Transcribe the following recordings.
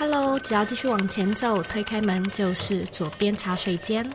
Hello，只要继续往前走，推开门就是左边茶水间。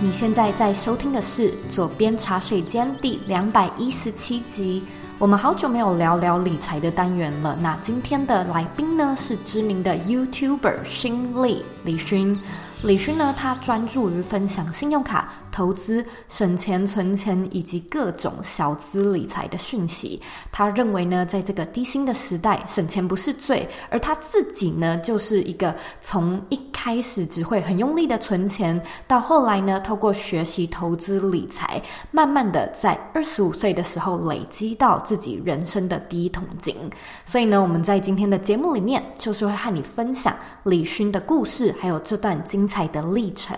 你现在在收听的是左边茶水间第两百一十七集。我们好久没有聊聊理财的单元了。那今天的来宾呢，是知名的 YouTuber 勋利李勋。李勋呢，他专注于分享信用卡投资、省钱存钱以及各种小资理财的讯息。他认为呢，在这个低薪的时代，省钱不是罪。而他自己呢，就是一个从一开始只会很用力的存钱，到后来呢，透过学习投资理财，慢慢的在二十五岁的时候累积到自己人生的第一桶金。所以呢，我们在今天的节目里面，就是会和你分享李勋的故事，还有这段精彩。的历程。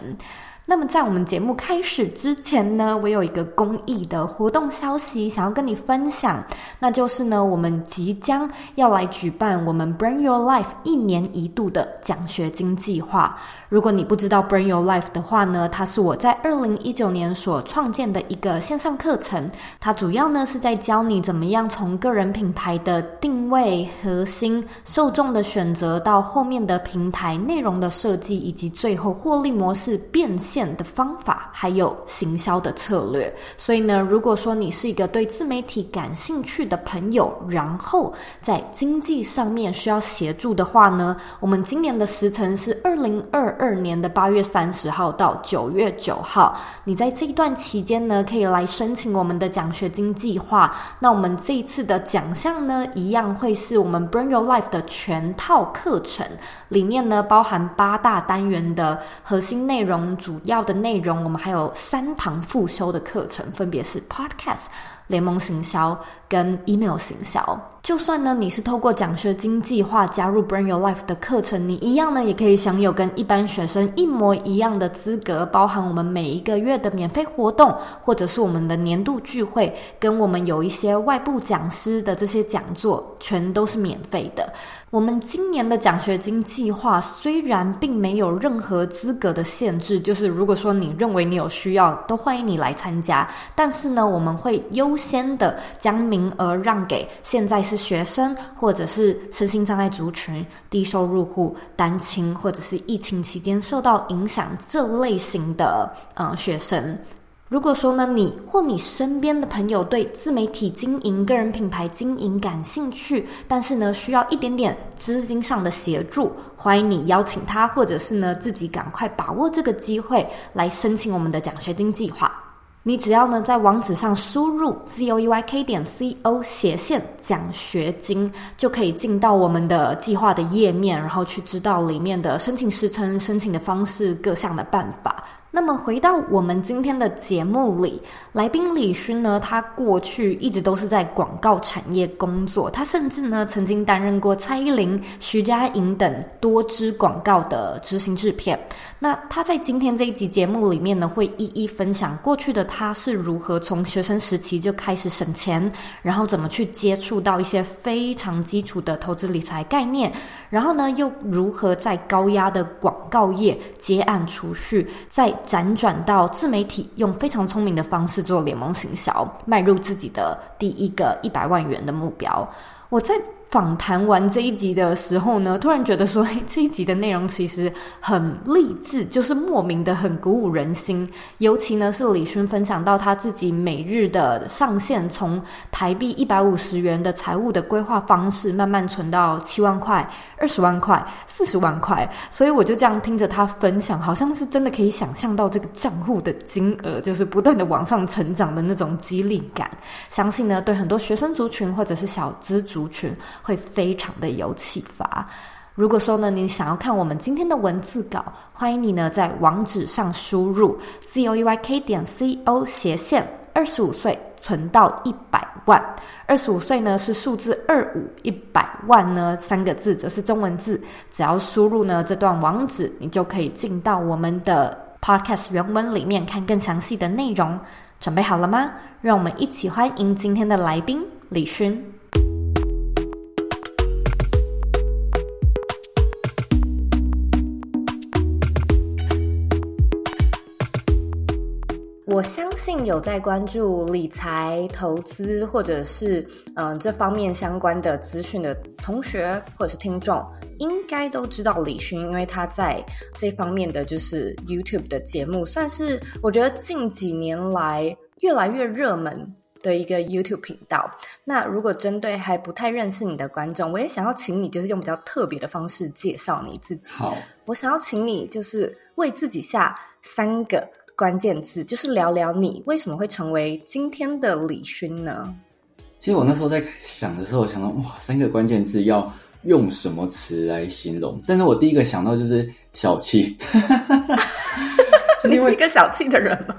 那么在我们节目开始之前呢，我有一个公益的活动消息想要跟你分享，那就是呢，我们即将要来举办我们 Bring Your Life 一年一度的奖学金计划。如果你不知道 Bring Your Life 的话呢，它是我在二零一九年所创建的一个线上课程，它主要呢是在教你怎么样从个人品牌的定位、核心、受众的选择，到后面的平台内容的设计，以及最后获利模式变现。的方法，还有行销的策略。所以呢，如果说你是一个对自媒体感兴趣的朋友，然后在经济上面需要协助的话呢，我们今年的时程是二零二二年的八月三十号到九月九号。你在这一段期间呢，可以来申请我们的奖学金计划。那我们这一次的奖项呢，一样会是我们 Bring Your Life 的全套课程，里面呢包含八大单元的核心内容，主要的内容，我们还有三堂复修的课程，分别是 Podcast、联盟行销跟 Email 行销。就算呢，你是透过奖学金计划加入 Bring Your Life 的课程，你一样呢也可以享有跟一般学生一模一样的资格，包含我们每一个月的免费活动，或者是我们的年度聚会，跟我们有一些外部讲师的这些讲座，全都是免费的。我们今年的奖学金计划虽然并没有任何资格的限制，就是如果说你认为你有需要，都欢迎你来参加。但是呢，我们会优先的将名额让给现在是。学生或者是身心障碍族群、低收入户、单亲，或者是疫情期间受到影响这类型的呃学生。如果说呢，你或你身边的朋友对自媒体经营、个人品牌经营感兴趣，但是呢需要一点点资金上的协助，欢迎你邀请他，或者是呢自己赶快把握这个机会来申请我们的奖学金计划。你只要呢在网址上输入 z o e y k 点 c o 斜线奖学金，就可以进到我们的计划的页面，然后去知道里面的申请时程、申请的方式、各项的办法。那么回到我们今天的节目里，来宾李勋呢，他过去一直都是在广告产业工作，他甚至呢曾经担任过蔡依林、徐佳莹等多支广告的执行制片。那他在今天这一集节目里面呢，会一一分享过去的他是如何从学生时期就开始省钱，然后怎么去接触到一些非常基础的投资理财概念，然后呢又如何在高压的广告业接案储蓄，在辗转到自媒体，用非常聪明的方式做联盟行销，迈入自己的第一个一百万元的目标。我在。访谈完这一集的时候呢，突然觉得说，这一集的内容其实很励志，就是莫名的很鼓舞人心。尤其呢，是李勋分享到他自己每日的上限，从台币一百五十元的财务的规划方式，慢慢存到七万块、二十万块、四十万块。所以我就这样听着他分享，好像是真的可以想象到这个账户的金额，就是不断的往上成长的那种激励感。相信呢，对很多学生族群或者是小资族群。会非常的有启发。如果说呢，你想要看我们今天的文字稿，欢迎你呢在网址上输入 z o e y k 点 c o 斜线二十五岁存到一百万。二十五岁呢是数字二五，一百万呢三个字则是中文字。只要输入呢这段网址，你就可以进到我们的 podcast 原文里面看更详细的内容。准备好了吗？让我们一起欢迎今天的来宾李勋。我相信有在关注理财、投资或者是嗯、呃、这方面相关的资讯的同学或者是听众，应该都知道李勋，因为他在这方面的就是 YouTube 的节目，算是我觉得近几年来越来越热门的一个 YouTube 频道。那如果针对还不太认识你的观众，我也想要请你就是用比较特别的方式介绍你自己。好，我想要请你就是为自己下三个。关键字就是聊聊你为什么会成为今天的李勋呢？其实我那时候在想的时候，我想到哇，三个关键字要用什么词来形容？但是我第一个想到就是小气。你是一个小气的人吗？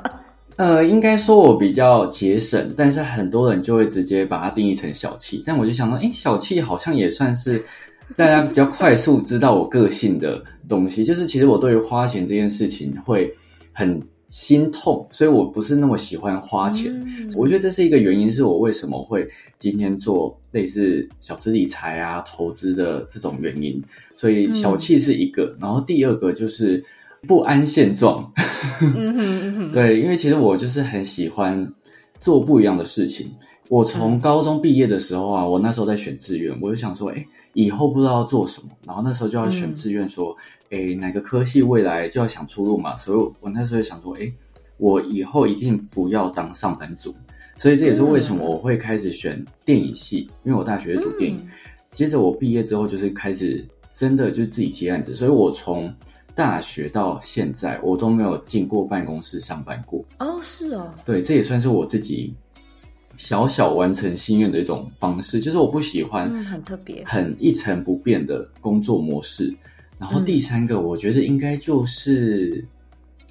呃，应该说我比较节省，但是很多人就会直接把它定义成小气。但我就想到，诶，小气好像也算是 大家比较快速知道我个性的东西。就是其实我对于花钱这件事情会很。心痛，所以我不是那么喜欢花钱。嗯、我觉得这是一个原因，是我为什么会今天做类似小资理财啊、投资的这种原因。所以小气是一个，嗯、然后第二个就是不安现状。嗯哼嗯哼 对，因为其实我就是很喜欢做不一样的事情。我从高中毕业的时候啊，我那时候在选志愿，我就想说，哎，以后不知道要做什么，然后那时候就要选志愿，说，哎、嗯，哪个科系未来就要想出路嘛。所以我那时候想说，哎，我以后一定不要当上班族。所以这也是为什么我会开始选电影系，因为我大学读电影。嗯、接着我毕业之后，就是开始真的就是自己接案子。所以我从大学到现在，我都没有进过办公室上班过。哦，是哦。对，这也算是我自己。小小完成心愿的一种方式，就是我不喜欢很特别、很一成不变的工作模式。嗯、然后第三个，我觉得应该就是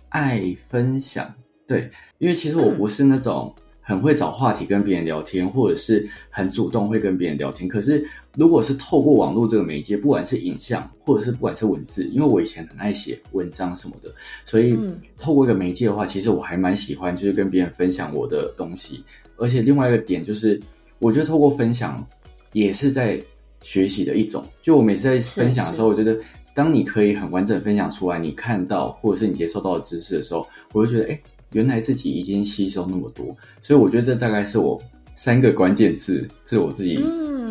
爱分享。对，因为其实我不是那种。很会找话题跟别人聊天，或者是很主动会跟别人聊天。可是，如果是透过网络这个媒介，不管是影像，或者是不管是文字，因为我以前很爱写文章什么的，所以透过一个媒介的话，其实我还蛮喜欢，就是跟别人分享我的东西。而且另外一个点就是，我觉得透过分享也是在学习的一种。就我每次在分享的时候，我觉得当你可以很完整分享出来，你看到或者是你接受到的知识的时候，我就觉得，哎。原来自己已经吸收那么多，所以我觉得这大概是我三个关键字，是我自己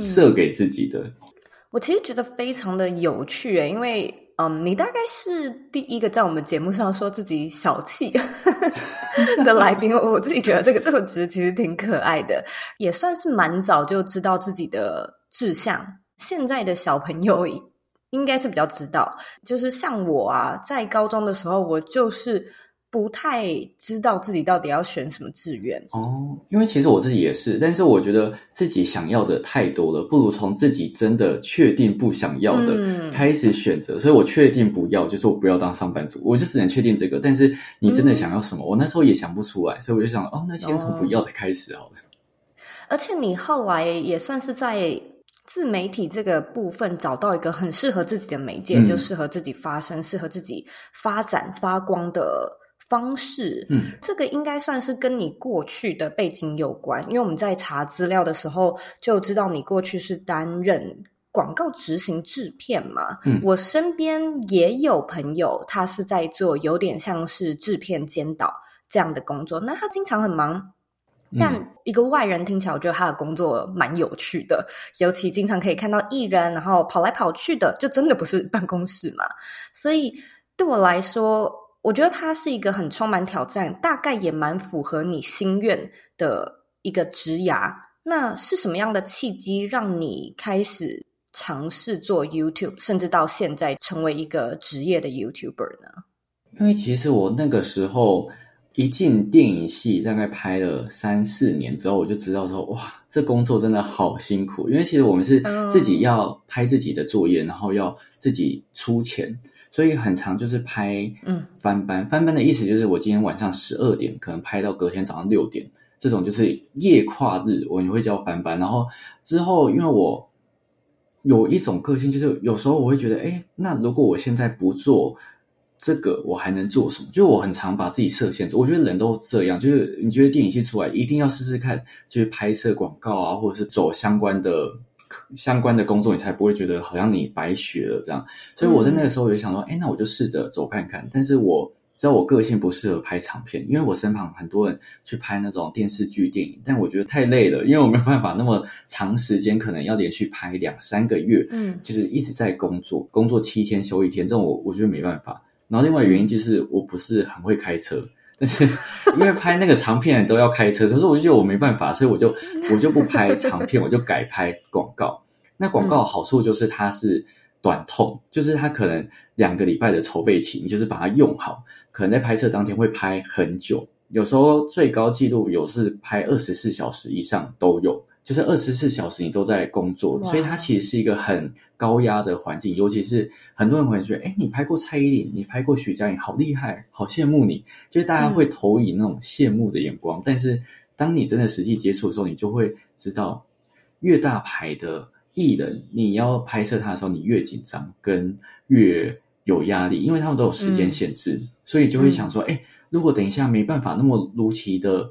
设给自己的。嗯，我其实觉得非常的有趣诶，因为嗯，你大概是第一个在我们节目上说自己小气 的来宾，我自己觉得这个特质其实挺可爱的，也算是蛮早就知道自己的志向。现在的小朋友应该是比较知道，就是像我啊，在高中的时候，我就是。不太知道自己到底要选什么志愿哦，因为其实我自己也是，但是我觉得自己想要的太多了，不如从自己真的确定不想要的开始选择。嗯、所以我确定不要，就是我不要当上班族，我就只能确定这个。但是你真的想要什么？嗯、我那时候也想不出来，所以我就想，哦，那先从不要的开始好了。而且你后来也算是在自媒体这个部分找到一个很适合自己的媒介，嗯、就适合自己发声、适合自己发展发光的。方式，嗯，这个应该算是跟你过去的背景有关，因为我们在查资料的时候就知道你过去是担任广告执行制片嘛。嗯，我身边也有朋友，他是在做有点像是制片监导这样的工作，那他经常很忙，但一个外人听起来，我觉得他的工作蛮有趣的，尤其经常可以看到艺人然后跑来跑去的，就真的不是办公室嘛。所以对我来说。我觉得他是一个很充满挑战，大概也蛮符合你心愿的一个职涯。那是什么样的契机让你开始尝试做 YouTube，甚至到现在成为一个职业的 YouTuber 呢？因为其实我那个时候一进电影系，大概拍了三四年之后，我就知道说，哇，这工作真的好辛苦。因为其实我们是自己要拍自己的作业，然后要自己出钱。所以很长就是拍嗯翻班，嗯、翻班的意思就是我今天晚上十二点可能拍到隔天早上六点，这种就是夜跨日，我也会叫翻班。然后之后因为我有一种个性，就是有时候我会觉得，哎，那如果我现在不做这个，我还能做什么？就我很常把自己设限制。我觉得人都这样，就是你觉得电影系出来一定要试试看，就是拍摄广告啊，或者是走相关的。相关的工作，你才不会觉得好像你白学了这样。所以我在那个时候我就想说，哎、嗯，那我就试着走看看。但是我知道我个性不适合拍长片，因为我身旁很多人去拍那种电视剧、电影，但我觉得太累了，因为我没有办法那么长时间，可能要连续拍两三个月，嗯，就是一直在工作，工作七天休一天，这种我我觉得没办法。然后另外原因就是我不是很会开车，但是因为拍那个长片都要开车，可是我就觉得我没办法，所以我就我就不拍长片，我就改拍广告。那广告好处就是它是。短痛就是它可能两个礼拜的筹备期，你就是把它用好，可能在拍摄当天会拍很久，有时候最高纪录有是拍二十四小时以上都有，就是二十四小时你都在工作，所以它其实是一个很高压的环境，尤其是很多人会觉得，哎，你拍过蔡依林，你拍过徐佳莹，好厉害，好羡慕你，就是大家会投以那种羡慕的眼光，嗯、但是当你真的实际接触的时候，你就会知道，越大牌的。艺人，你要拍摄他的时候，你越紧张，跟越有压力，因为他们都有时间限制，嗯、所以就会想说，哎、嗯，如果等一下没办法那么如期的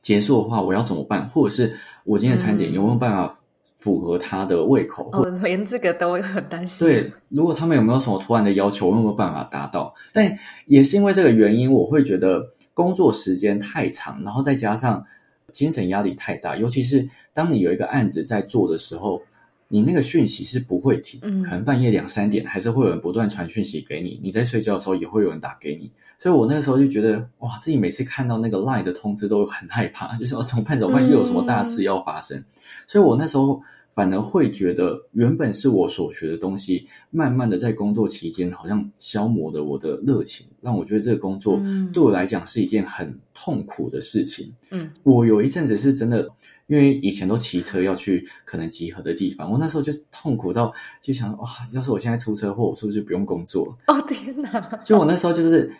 结束的话，我要怎么办？或者是我今天的餐点有没有办法符合他的胃口？哦，连这个都会很担心。对，如果他们有没有什么突然的要求，我有没有办法达到？但也是因为这个原因，我会觉得工作时间太长，然后再加上精神压力太大，尤其是当你有一个案子在做的时候。你那个讯息是不会停，可能半夜两三点还是会有人不断传讯息给你。你在睡觉的时候也会有人打给你，所以我那个时候就觉得，哇，自己每次看到那个 Line 的通知都很害怕，就是我怎么办？怎么办？又有什么大事要发生？嗯、所以我那时候反而会觉得，原本是我所学的东西，慢慢的在工作期间好像消磨了我的热情，让我觉得这个工作对我来讲是一件很痛苦的事情。嗯，我有一阵子是真的。因为以前都骑车要去可能集合的地方，我那时候就痛苦到就想哇，要是我现在出车祸，我是不是就不用工作？哦天哪！就我那时候就是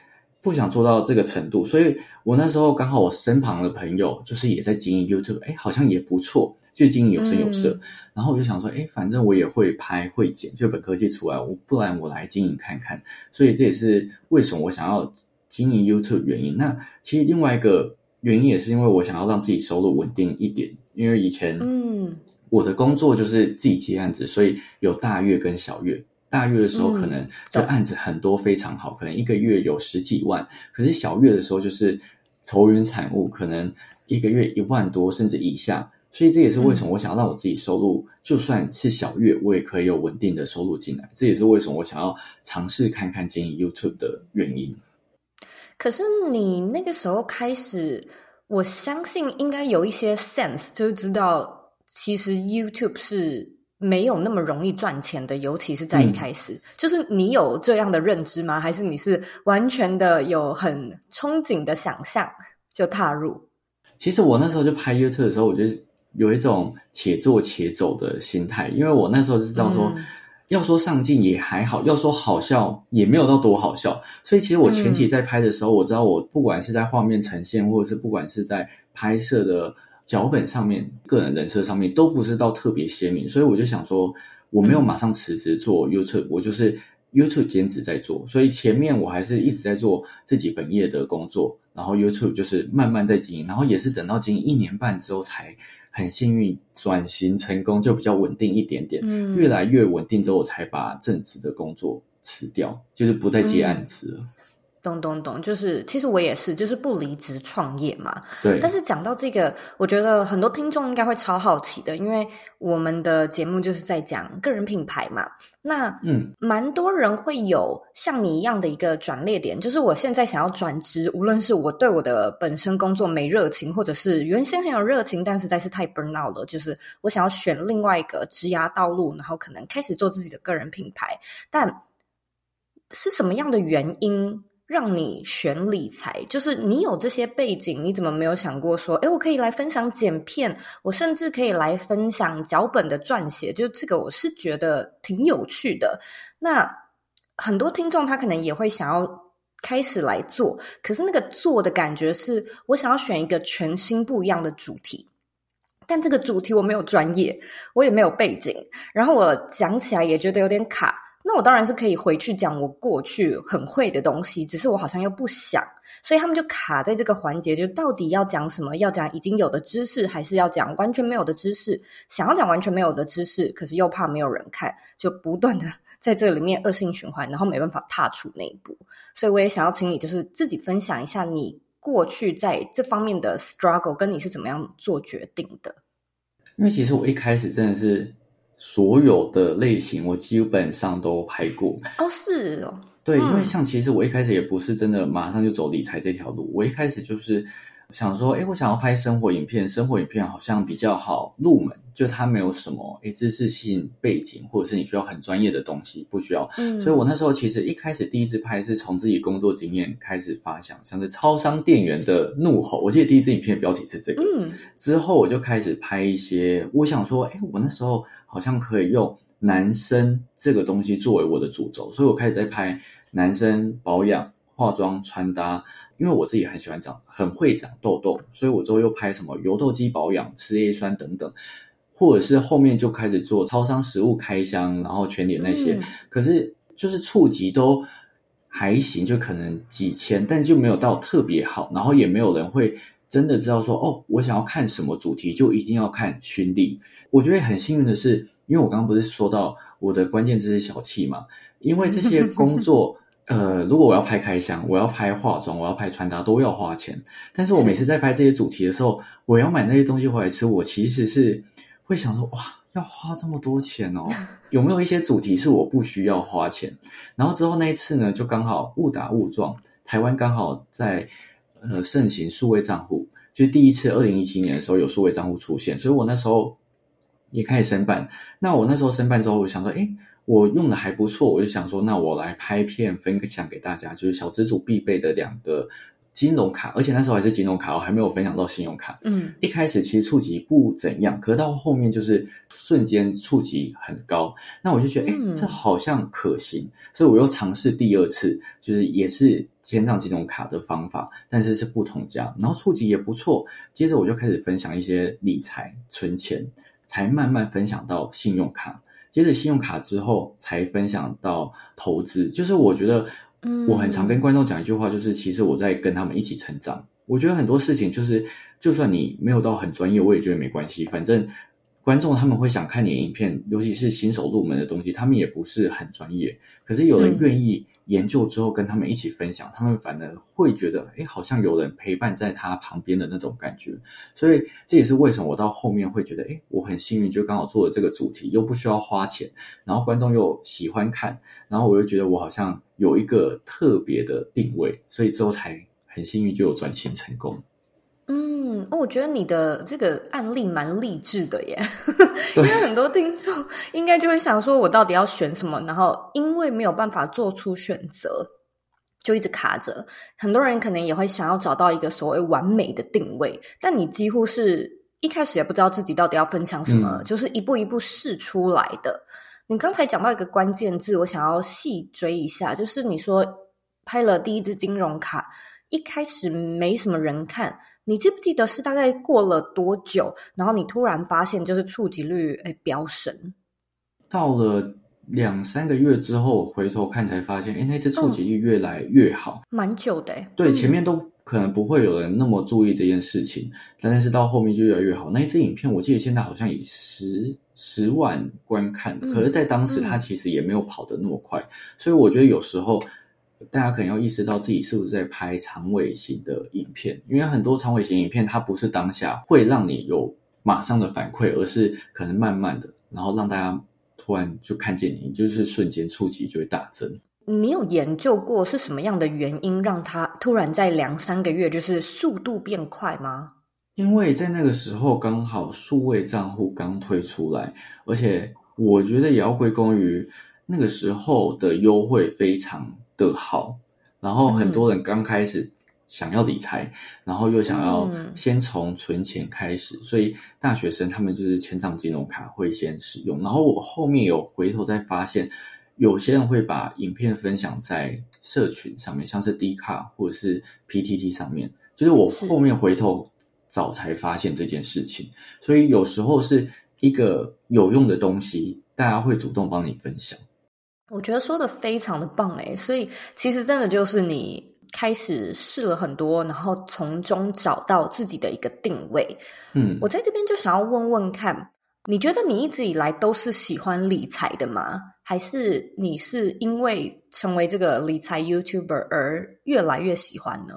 不想做到这个程度，所以我那时候刚好我身旁的朋友就是也在经营 YouTube，哎，好像也不错，就经营有声有色。嗯、然后我就想说，哎，反正我也会拍会剪，就本科技出来，我不然我来经营看看。所以这也是为什么我想要经营 YouTube 原因。那其实另外一个。原因也是因为我想要让自己收入稳定一点，因为以前嗯，我的工作就是自己接案子，所以有大月跟小月。大月的时候可能就案子很多，非常好，可能一个月有十几万。可是小月的时候就是愁云惨雾，可能一个月一万多甚至以下。所以这也是为什么我想要让我自己收入，就算是小月，我也可以有稳定的收入进来。这也是为什么我想要尝试看看经营 YouTube 的原因。可是你那个时候开始，我相信应该有一些 sense，就是知道其实 YouTube 是没有那么容易赚钱的，尤其是在一开始。嗯、就是你有这样的认知吗？还是你是完全的有很憧憬的想象就踏入？其实我那时候就拍 YouTube 的时候，我就有一种且做且走的心态，因为我那时候是知道说。嗯要说上镜也还好，要说好笑也没有到多好笑。所以其实我前期在拍的时候，嗯、我知道我不管是在画面呈现，或者是不管是在拍摄的脚本上面、个人人设上面，都不是到特别鲜明。所以我就想说，我没有马上辞职做 YouTube，、嗯、我就是 YouTube 兼职在做。所以前面我还是一直在做自己本业的工作，然后 YouTube 就是慢慢在经营，然后也是等到经营一年半之后才。很幸运转型成功，就比较稳定一点点。嗯，越来越稳定之后，我才把正职的工作辞掉，就是不再接案子了。嗯懂懂懂，就是其实我也是，就是不离职创业嘛。对。但是讲到这个，我觉得很多听众应该会超好奇的，因为我们的节目就是在讲个人品牌嘛。那嗯，蛮多人会有像你一样的一个转捩点，就是我现在想要转职，无论是我对我的本身工作没热情，或者是原先很有热情，但实在是太 burn out 了，就是我想要选另外一个职涯道路，然后可能开始做自己的个人品牌。但是什么样的原因？让你选理财，就是你有这些背景，你怎么没有想过说，诶，我可以来分享剪片，我甚至可以来分享脚本的撰写，就这个我是觉得挺有趣的。那很多听众他可能也会想要开始来做，可是那个做的感觉是我想要选一个全新不一样的主题，但这个主题我没有专业，我也没有背景，然后我讲起来也觉得有点卡。那我当然是可以回去讲我过去很会的东西，只是我好像又不想，所以他们就卡在这个环节，就到底要讲什么？要讲已经有的知识，还是要讲完全没有的知识？想要讲完全没有的知识，可是又怕没有人看，就不断的 在这里面恶性循环，然后没办法踏出那一步。所以我也想要请你，就是自己分享一下你过去在这方面的 struggle，跟你是怎么样做决定的。因为其实我一开始真的是所有的类型，我基本上都拍过。哦，是哦。对，因为像其实我一开始也不是真的马上就走理财这条路，我一开始就是想说，哎，我想要拍生活影片，生活影片好像比较好入门，就它没有什么哎知识性背景，或者是你需要很专业的东西，不需要。嗯，所以我那时候其实一开始第一次拍是从自己工作经验开始发想，像是超商店员的怒吼，我记得第一支影片标题是这个。嗯，之后我就开始拍一些，我想说，哎，我那时候好像可以用。男生这个东西作为我的主轴，所以我开始在拍男生保养、化妆、穿搭。因为我自己很喜欢长，很会长痘痘，所以我之后又拍什么油痘肌保养、吃 A 酸等等，或者是后面就开始做超商食物开箱，然后全脸那些。可是就是触及都还行，就可能几千，但就没有到特别好，然后也没有人会真的知道说，哦，我想要看什么主题，就一定要看熏丽。我觉得很幸运的是。因为我刚刚不是说到我的关键字是小气嘛？因为这些工作，呃，如果我要拍开箱，我要拍化妆，我要拍穿搭，都要花钱。但是我每次在拍这些主题的时候，我要买那些东西回来吃，我其实是会想说，哇，要花这么多钱哦？有没有一些主题是我不需要花钱？然后之后那一次呢，就刚好误打误撞，台湾刚好在呃盛行数位账户，就第一次二零一七年的时候有数位账户出现，所以我那时候。也开始申办，那我那时候申办之后，我想说，哎，我用的还不错，我就想说，那我来拍片分享给大家，就是小资族必备的两个金融卡，而且那时候还是金融卡，我还没有分享到信用卡。嗯，一开始其实触及不怎样，可是到后面就是瞬间触及很高，那我就觉得，诶，这好像可行，所以我又尝试第二次，就是也是签上金融卡的方法，但是是不同家，然后触及也不错，接着我就开始分享一些理财、存钱。才慢慢分享到信用卡，接着信用卡之后才分享到投资。就是我觉得，我很常跟观众讲一句话，就是其实我在跟他们一起成长。我觉得很多事情就是，就算你没有到很专业，我也觉得没关系，反正。观众他们会想看你的影片，尤其是新手入门的东西，他们也不是很专业。可是有人愿意研究之后跟他们一起分享，他们反而会觉得，哎，好像有人陪伴在他旁边的那种感觉。所以这也是为什么我到后面会觉得，哎，我很幸运，就刚好做了这个主题，又不需要花钱，然后观众又喜欢看，然后我又觉得我好像有一个特别的定位，所以之后才很幸运就有转型成功。嗯，我觉得你的这个案例蛮励志的耶，因为很多听众应该就会想说，我到底要选什么？然后因为没有办法做出选择，就一直卡着。很多人可能也会想要找到一个所谓完美的定位，但你几乎是一开始也不知道自己到底要分享什么，嗯、就是一步一步试出来的。你刚才讲到一个关键字，我想要细追一下，就是你说拍了第一支金融卡，一开始没什么人看。你记不记得是大概过了多久，然后你突然发现就是触及率哎飙升？到了两三个月之后，回头看才发现，诶那次触及率越来越好，嗯、蛮久的。对，前面都可能不会有人那么注意这件事情，嗯、但是到后面就越来越好。那一支影片，我记得现在好像以十十万观看，嗯、可是，在当时它其实也没有跑得那么快，嗯、所以我觉得有时候。大家可能要意识到自己是不是在拍长尾型的影片，因为很多长尾型影片它不是当下会让你有马上的反馈，而是可能慢慢的，然后让大家突然就看见你，就是瞬间触及就会大增。你有研究过是什么样的原因让它突然在两三个月就是速度变快吗？因为在那个时候刚好数位账户刚推出来，而且我觉得也要归功于那个时候的优惠非常的好，然后很多人刚开始想要理财，嗯、然后又想要先从存钱开始，嗯、所以大学生他们就是签上金融卡会先使用。然后我后面有回头再发现，有些人会把影片分享在社群上面，像是 D 卡或者是 PTT 上面，就是我后面回头早才发现这件事情。所以有时候是一个有用的东西，大家会主动帮你分享。我觉得说的非常的棒诶，所以其实真的就是你开始试了很多，然后从中找到自己的一个定位。嗯，我在这边就想要问问看，你觉得你一直以来都是喜欢理财的吗？还是你是因为成为这个理财 YouTuber 而越来越喜欢呢？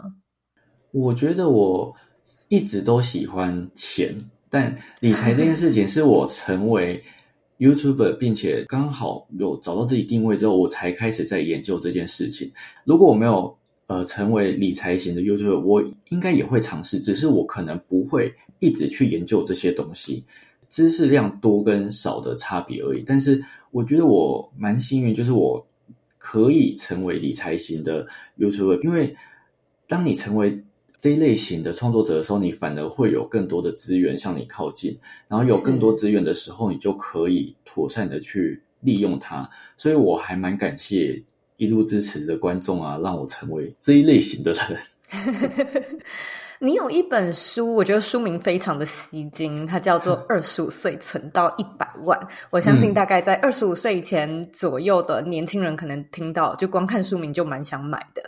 我觉得我一直都喜欢钱，但理财这件事情是我成为 YouTuber，并且刚好有找到自己定位之后，我才开始在研究这件事情。如果我没有呃成为理财型的 YouTuber，我应该也会尝试，只是我可能不会一直去研究这些东西。知识量多跟少的差别而已，但是我觉得我蛮幸运，就是我可以成为理财型的 YouTuber，因为当你成为这一类型的创作者的时候，你反而会有更多的资源向你靠近，然后有更多资源的时候，你就可以妥善的去利用它。所以我还蛮感谢一路支持的观众啊，让我成为这一类型的人。你有一本书，我觉得书名非常的吸睛，它叫做《二十五岁存到一百万》。我相信大概在二十五岁前左右的年轻人，可能听到就光看书名就蛮想买的。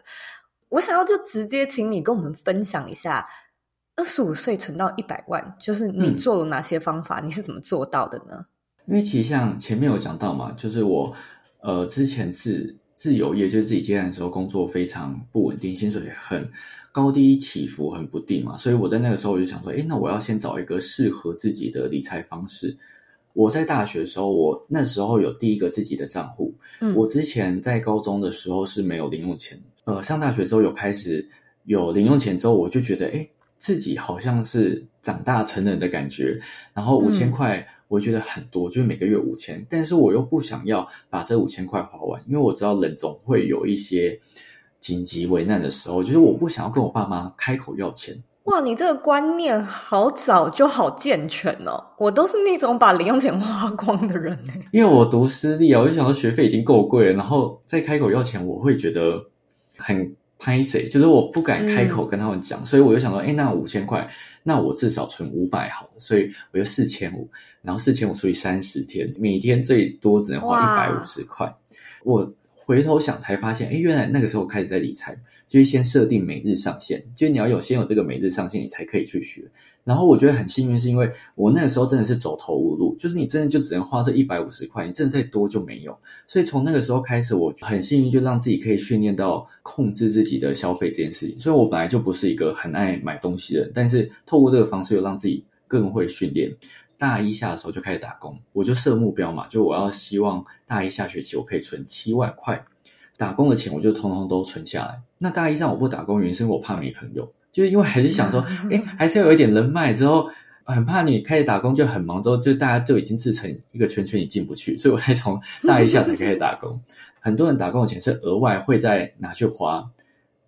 我想要就直接请你跟我们分享一下，二十五岁存到一百万，就是你做了哪些方法？嗯，你是怎么做到的呢？因为其实像前面有讲到嘛，就是我呃之前是自由业，就是自己接案的时候，工作非常不稳定，薪水也很。高低起伏很不定嘛，所以我在那个时候我就想说，哎，那我要先找一个适合自己的理财方式。我在大学的时候，我那时候有第一个自己的账户。嗯，我之前在高中的时候是没有零用钱，呃，上大学之后有开始有零用钱之后，我就觉得，哎，自己好像是长大成人的感觉。然后五千块，我觉得很多，就是每个月五千，但是我又不想要把这五千块花完，因为我知道人总会有一些。紧急危难的时候，就是我不想要跟我爸妈开口要钱。哇，你这个观念好早就好健全哦！我都是那种把零用钱花光的人呢。因为我读私立啊，我就想到学费已经够贵了，然后再开口要钱，我会觉得很拍谁，就是我不敢开口跟他们讲，嗯、所以我就想说，哎，那五千块，那我至少存五百好了，所以我就四千五，然后四千五除以三十天，每天最多只能花一百五十块，我。回头想才发现，哎，原来那个时候开始在理财，就是先设定每日上限，就是你要有先有这个每日上限，你才可以去学。然后我觉得很幸运，是因为我那个时候真的是走投无路，就是你真的就只能花这一百五十块，你真的再多就没有。所以从那个时候开始，我很幸运，就让自己可以训练到控制自己的消费这件事情。所以我本来就不是一个很爱买东西的人，但是透过这个方式，又让自己更会训练。大一下的时候就开始打工，我就设目标嘛，就我要希望大一下学期我可以存七万块，打工的钱我就通通都存下来。那大一上我不打工，原因是我怕没朋友，就是因为还是想说，哎，还是要有一点人脉。之后很怕你开始打工就很忙，之后就大家就已经自成一个圈圈，你进不去，所以我才从大一下才开始打工。很多人打工的钱是额外会再拿去花。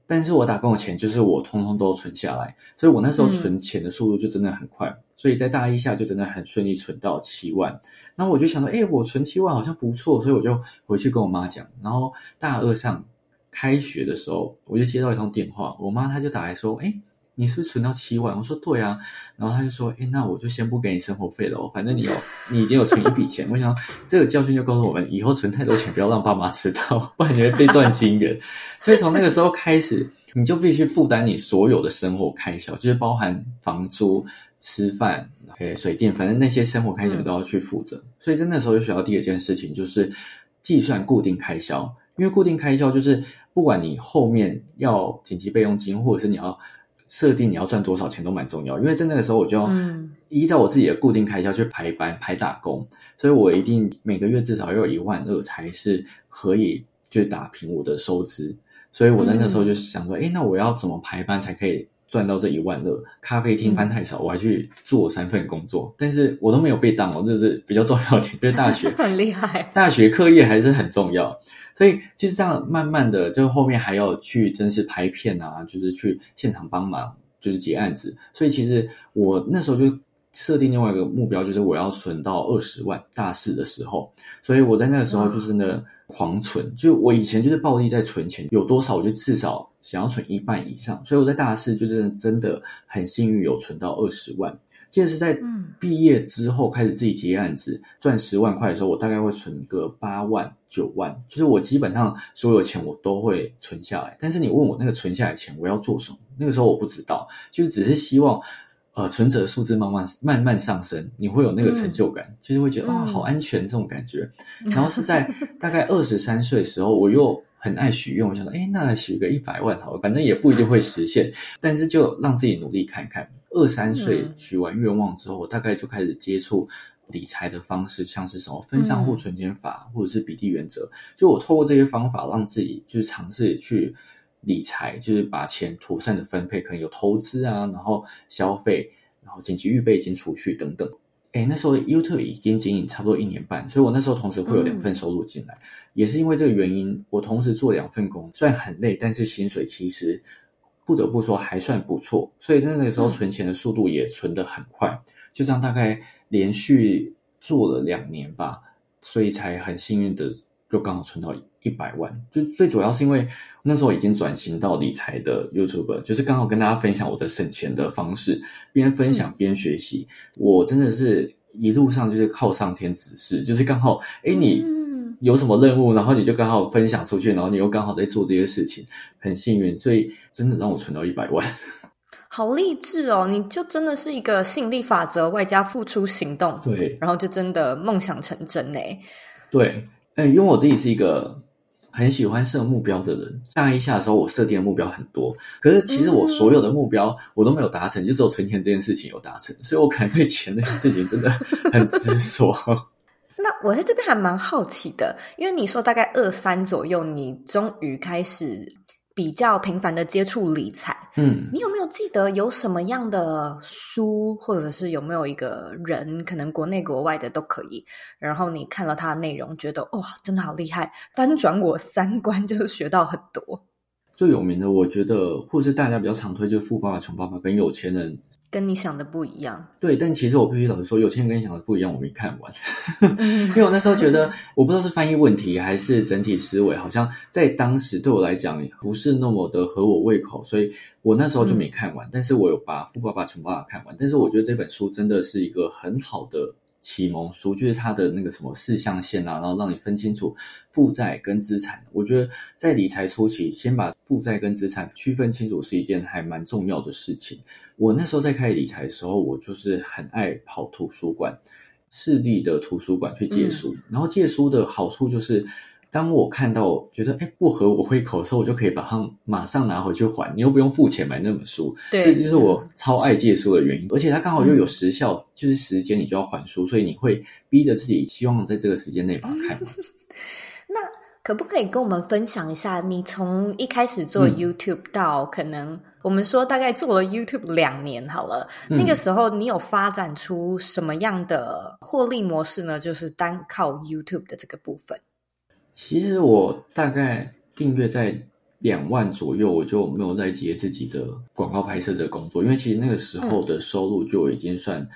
但是我打工的钱就是我通通都存下来，所以我那时候存钱的速度就真的很快，嗯、所以在大一下就真的很顺利存到七万。然后我就想说，哎，我存七万好像不错，所以我就回去跟我妈讲。然后大二上开学的时候，我就接到一通电话，我妈她就打来说，哎。你是不是存到七万？我说对啊，然后他就说，哎，那我就先不给你生活费了哦，反正你有，你已经有存一笔钱。我想这个教训就告诉我们，以后存太多钱不要让爸妈知道，不然你会被断金元。所以从那个时候开始，你就必须负担你所有的生活开销，就是包含房租、吃饭、诶水电，反正那些生活开销都要去负责。所以在那时候就学到第二件事情，就是计算固定开销，因为固定开销就是不管你后面要紧急备用金，或者是你要。设定你要赚多少钱都蛮重要，因为在那个时候我就要依照我自己的固定开销去排班排打工，所以我一定每个月至少要有一万二才是可以去打平我的收支。所以我在那时候就想说，诶，那我要怎么排班才可以赚到这一万二？咖啡厅班太少，我还去做三份工作，但是我都没有被当哦，这是比较重要的点。就是大学 很厉害，大学课业还是很重要。所以就是这样，慢慢的，就后面还要去真是拍片啊，就是去现场帮忙，就是接案子。所以其实我那时候就设定另外一个目标，就是我要存到二十万，大四的时候。所以我在那个时候就是呢狂存，就我以前就是暴力在存钱，有多少我就至少想要存一半以上。所以我在大四就是真的很幸运，有存到二十万。接着是在毕业之后开始自己接案子赚十万块的时候，我大概会存个八万九万，就是我基本上所有钱我都会存下来。但是你问我那个存下来钱我要做什么？那个时候我不知道，就是只是希望，呃存折数字慢慢慢慢上升，你会有那个成就感，嗯、就是会觉得啊、哦、好安全这种感觉。然后是在大概二十三岁的时候，我又很爱许愿，我想说，哎，那许个一百万好了，反正也不一定会实现，但是就让自己努力看看。二三岁许完愿望之后，我大概就开始接触。理财的方式，像是什么分账户存钱法，嗯、或者是比例原则，就我透过这些方法，让自己就是尝试去理财，就是把钱妥善的分配，可能有投资啊，然后消费，然后紧急预备金、储蓄等等。诶，那时候 YouTube 已经经营差不多一年半，所以我那时候同时会有两份收入进来，嗯、也是因为这个原因，我同时做两份工，虽然很累，但是薪水其实不得不说还算不错，所以那个时候存钱的速度也存得很快，嗯、就这样大概。连续做了两年吧，所以才很幸运的就刚好存到一百万。就最主要是因为那时候已经转型到理财的 YouTuber，就是刚好跟大家分享我的省钱的方式，边分享边学习。嗯、我真的是一路上就是靠上天指示，就是刚好哎你有什么任务，然后你就刚好分享出去，然后你又刚好在做这些事情，很幸运，所以真的让我存到一百万。好励志哦！你就真的是一个吸引力法则外加付出行动，对，然后就真的梦想成真呢。对，嗯，因为我自己是一个很喜欢设目标的人。大一下的时候，我设定的目标很多，可是其实我所有的目标我都没有达成，嗯、就只有存钱这件事情有达成，所以我可能对钱这件事情真的很执着。那我在这边还蛮好奇的，因为你说大概二三左右，你终于开始。比较频繁的接触理财，嗯，你有没有记得有什么样的书，或者是有没有一个人，可能国内国外的都可以，然后你看了他的内容，觉得哇，真的好厉害，翻转我三观，就是学到很多。最有名的，我觉得，或是大家比较常推，就是《富爸爸穷爸爸》跟《有钱人》。跟你想的不一样，对，但其实我必须老实说，有钱人跟你想的不一样，我没看完，因为我那时候觉得，我不知道是翻译问题还是整体思维，好像在当时对我来讲不是那么的合我胃口，所以我那时候就没看完。嗯、但是我有把《富爸爸穷爸爸》看完，但是我觉得这本书真的是一个很好的。启蒙书就是它的那个什么四象限啊，然后让你分清楚负债跟资产。我觉得在理财初期，先把负债跟资产区分清楚是一件还蛮重要的事情。我那时候在开始理财的时候，我就是很爱跑图书馆，市立的图书馆去借书，嗯、然后借书的好处就是。当我看到觉得诶不合我胃口的时候，我就可以把它马上拿回去还，你又不用付钱买那本书，对，这就是我超爱借书的原因。而且它刚好又有时效，嗯、就是时间你就要还书，所以你会逼着自己希望在这个时间内把它看完。那可不可以跟我们分享一下，你从一开始做 YouTube 到可能我们说大概做了 YouTube 两年好了，嗯、那个时候你有发展出什么样的获利模式呢？就是单靠 YouTube 的这个部分。其实我大概订阅在两万左右，我就没有再接自己的广告拍摄这个工作，因为其实那个时候的收入就已经算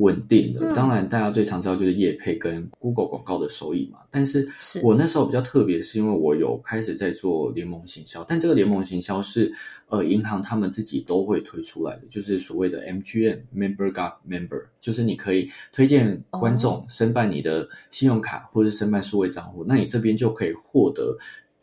稳定的。嗯、当然，大家最常知道就是业配跟 Google 广告的收益嘛。但是我那时候比较特别，是因为我有开始在做联盟行销，但这个联盟行销是呃银行他们自己都会推出来的，就是所谓的 MGM Member Got Member，就是你可以推荐观众申办你的信用卡或者是申办数位账户，那你这边就可以获得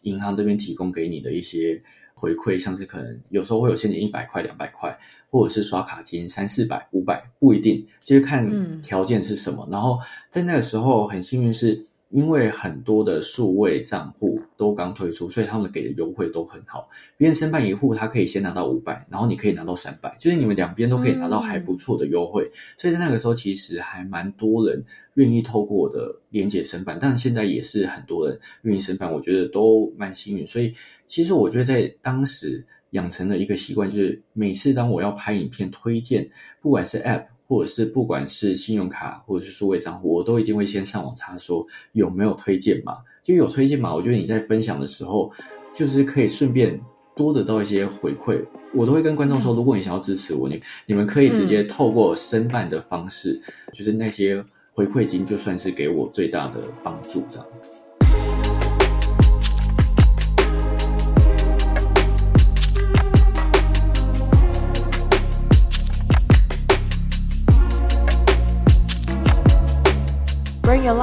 银行这边提供给你的一些回馈，像是可能有时候会有现金一百块、两百块，或者是刷卡金三四百、五百，不一定，其实看条件是什么。嗯、然后在那个时候很幸运是。因为很多的数位账户都刚推出，所以他们给的优惠都很好。别人申办一户，他可以先拿到五百，然后你可以拿到三百，就是你们两边都可以拿到还不错的优惠。所以在那个时候，其实还蛮多人愿意透过我的连结申办，但是现在也是很多人愿意申办，我觉得都蛮幸运。所以其实我觉得在当时养成了一个习惯，就是每次当我要拍影片推荐，不管是 App。或者是不管是信用卡或者是数位账户，我都一定会先上网查说有没有推荐码。就有推荐码，我觉得你在分享的时候，就是可以顺便多得到一些回馈。我都会跟观众说，如果你想要支持我，你你们可以直接透过申办的方式，就是那些回馈金，就算是给我最大的帮助，这样。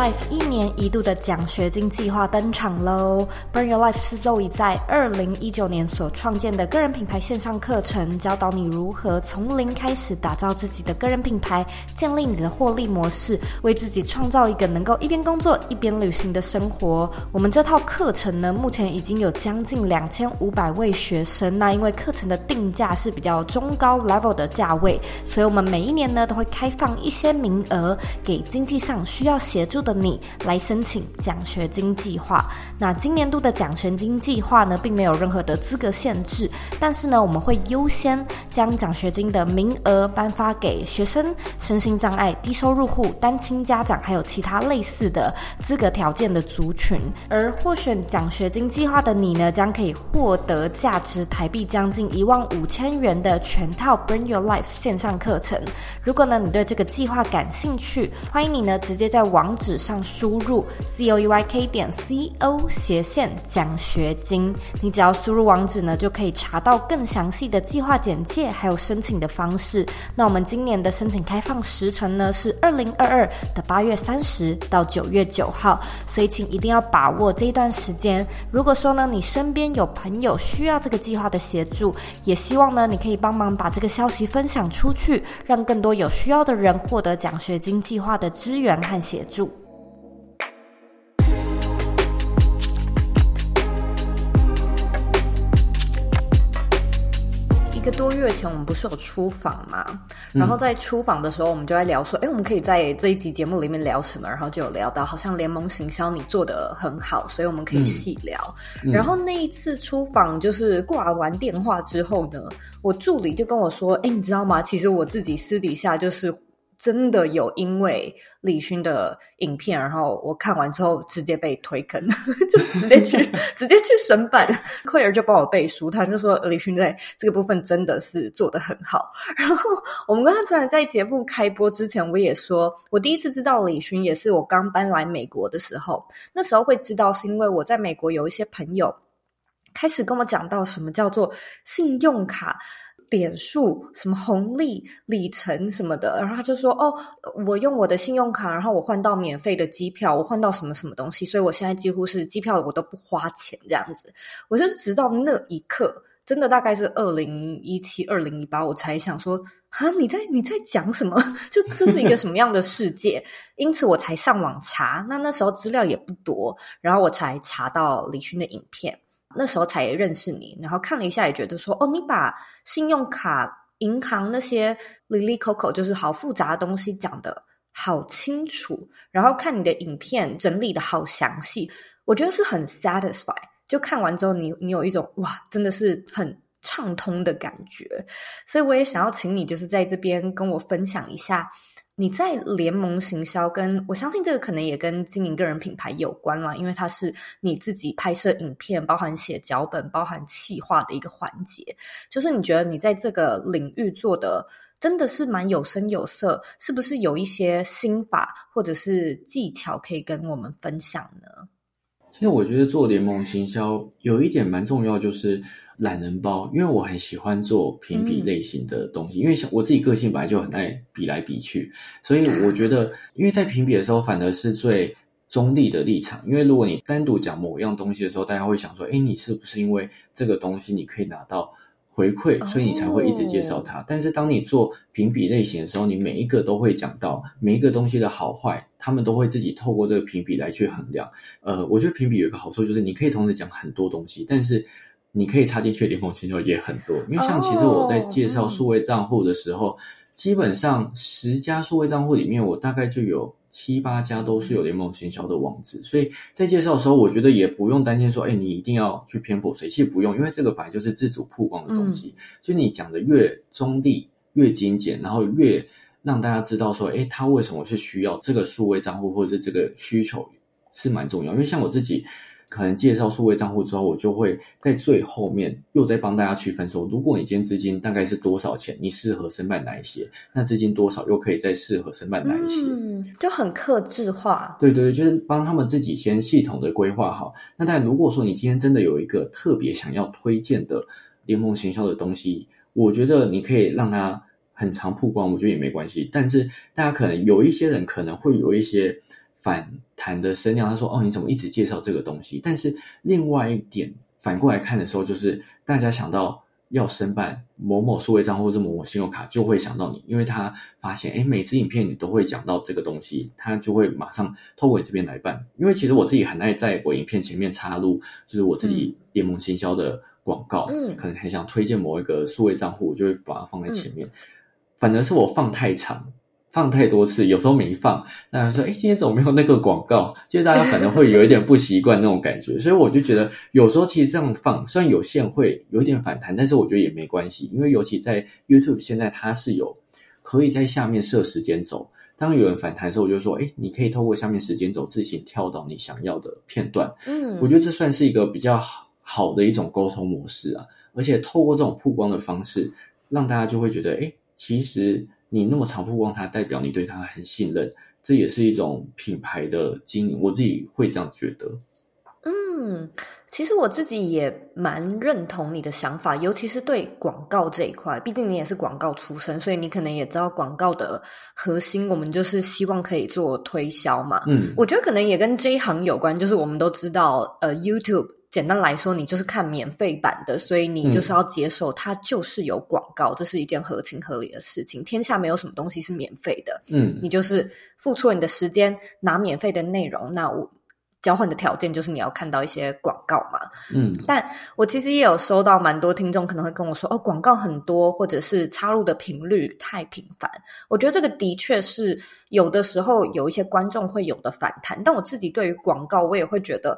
Life 一年一度的奖学金计划登场喽！Burn Your Life 是 Zoe 在二零一九年所创建的个人品牌线上课程，教导你如何从零开始打造自己的个人品牌，建立你的获利模式，为自己创造一个能够一边工作一边旅行的生活。我们这套课程呢，目前已经有将近两千五百位学生。那因为课程的定价是比较中高 level 的价位，所以我们每一年呢都会开放一些名额给经济上需要协助的你来申请奖学金计划。那今年度的奖学金计划呢，并没有任何的资格限制，但是呢，我们会优先将奖学金的名额颁发给学生、身心障碍、低收入户、单亲家长，还有其他类似的资格条件的族群。而获选奖学金计划的你呢，将可以获得价值台币将近一万五千元的全套 Bring Your Life 线上课程。如果呢，你对这个计划感兴趣，欢迎你呢直接在网址上输入 z o e y k 点 c o 斜线奖学金，你只要输入网址呢，就可以查到更详细的计划简介，还有申请的方式。那我们今年的申请开放时程呢是二零二二的八月三十到九月九号，所以请一定要把握这一段时间。如果说呢，你身边有朋友需要这个计划的协助，也希望呢，你可以帮忙把这个消息分享出去，让更多有需要的人获得奖学金计划的支援和协助。个多月前，我们不是有出访嘛？然后在出访的时候，我们就在聊说，哎、嗯，我们可以在这一集节目里面聊什么？然后就有聊到，好像联盟行销你做的很好，所以我们可以细聊。嗯、然后那一次出访，就是挂完电话之后呢，我助理就跟我说，哎，你知道吗？其实我自己私底下就是。真的有因为李勋的影片，然后我看完之后直接被推坑，就直接去直接去审版，Claire 就帮我背书，他就说李勋在这个部分真的是做得很好。然后我们刚才在节目开播之前，我也说我第一次知道李勋也是我刚搬来美国的时候，那时候会知道是因为我在美国有一些朋友开始跟我讲到什么叫做信用卡。点数什么红利里程什么的，然后他就说：“哦，我用我的信用卡，然后我换到免费的机票，我换到什么什么东西，所以我现在几乎是机票我都不花钱这样子。”我就直到那一刻，真的大概是二零一七、二零一八，我才想说：“啊，你在你在讲什么？就这是一个什么样的世界？” 因此我才上网查，那那时候资料也不多，然后我才查到李勋的影片。那时候才认识你，然后看了一下，也觉得说，哦，你把信用卡、银行那些 lily coco，就是好复杂的东西讲得好清楚，然后看你的影片整理得好详细，我觉得是很 satisfy。就看完之后你，你你有一种哇，真的是很畅通的感觉，所以我也想要请你，就是在这边跟我分享一下。你在联盟行销跟，我相信这个可能也跟经营个人品牌有关啦，因为它是你自己拍摄影片、包含写脚本、包含企划的一个环节。就是你觉得你在这个领域做的真的是蛮有声有色，是不是有一些心法或者是技巧可以跟我们分享呢？其实我觉得做联盟行销有一点蛮重要，就是。懒人包，因为我很喜欢做评比类型的东西，嗯、因为像我自己个性本来就很爱比来比去，所以我觉得，因为在评比的时候反而是最中立的立场。因为如果你单独讲某一样东西的时候，大家会想说，诶，你是不是因为这个东西你可以拿到回馈，所以你才会一直介绍它？哦、但是当你做评比类型的时候，你每一个都会讲到每一个东西的好坏，他们都会自己透过这个评比来去衡量。呃，我觉得评比有一个好处就是你可以同时讲很多东西，但是。你可以插进去的联盟行销也很多，因为像其实我在介绍数位账户的时候，oh, 基本上十家数位账户里面，我大概就有七八家都是有联盟行销的网址，所以在介绍的时候，我觉得也不用担心说，哎，你一定要去偏颇谁，其实不用，因为这个本来就是自主曝光的东西，所以你讲的越中立、越精简，然后越让大家知道说，哎，他为什么是需要这个数位账户，或者是这个需求是蛮重要，因为像我自己。可能介绍数位账户之后，我就会在最后面又再帮大家区分说，如果你今天资金大概是多少钱，你适合申办哪一些？那资金多少又可以再适合申办哪一些？嗯，就很克制化。对对对，就是帮他们自己先系统的规划好。那但如果说你今天真的有一个特别想要推荐的联盟行销的东西，我觉得你可以让它很长曝光，我觉得也没关系。但是大家可能有一些人可能会有一些。反弹的声量，他说：“哦，你怎么一直介绍这个东西？”但是另外一点反过来看的时候，就是大家想到要申办某某数位账户或者某某信用卡，就会想到你，因为他发现，哎，每次影片你都会讲到这个东西，他就会马上透过你这边来办。因为其实我自己很爱在我影片前面插入，就是我自己联盟行销的广告，嗯，可能很想推荐某一个数位账户，我就会把它放在前面。嗯、反而是我放太长。放太多次，有时候没放，那说，哎，今天怎么没有那个广告？其实大家可能会有一点不习惯那种感觉，所以我就觉得有时候其实这样放，虽然有限会有一点反弹，但是我觉得也没关系，因为尤其在 YouTube 现在它是有可以在下面设时间轴，当有人反弹的时候，我就说，哎，你可以透过下面时间轴自行跳到你想要的片段。嗯，我觉得这算是一个比较好好的一种沟通模式啊，而且透过这种曝光的方式，让大家就会觉得，哎，其实。你那么常曝光它，代表你对它很信任，这也是一种品牌的经营。我自己会这样觉得。嗯，其实我自己也蛮认同你的想法，尤其是对广告这一块。毕竟你也是广告出身，所以你可能也知道广告的核心，我们就是希望可以做推销嘛。嗯，我觉得可能也跟这一行有关，就是我们都知道，呃，YouTube。简单来说，你就是看免费版的，所以你就是要接受它就是有广告，嗯，这是一件合情合理的事情。天下没有什么东西是免费的，嗯，你就是付出了你的时间拿免费的内容，那我交换的条件就是你要看到一些广告嘛，嗯。但我其实也有收到蛮多听众可能会跟我说，哦，广告很多，或者是插入的频率太频繁。我觉得这个的确是有的时候有一些观众会有的反弹，但我自己对于广告，我也会觉得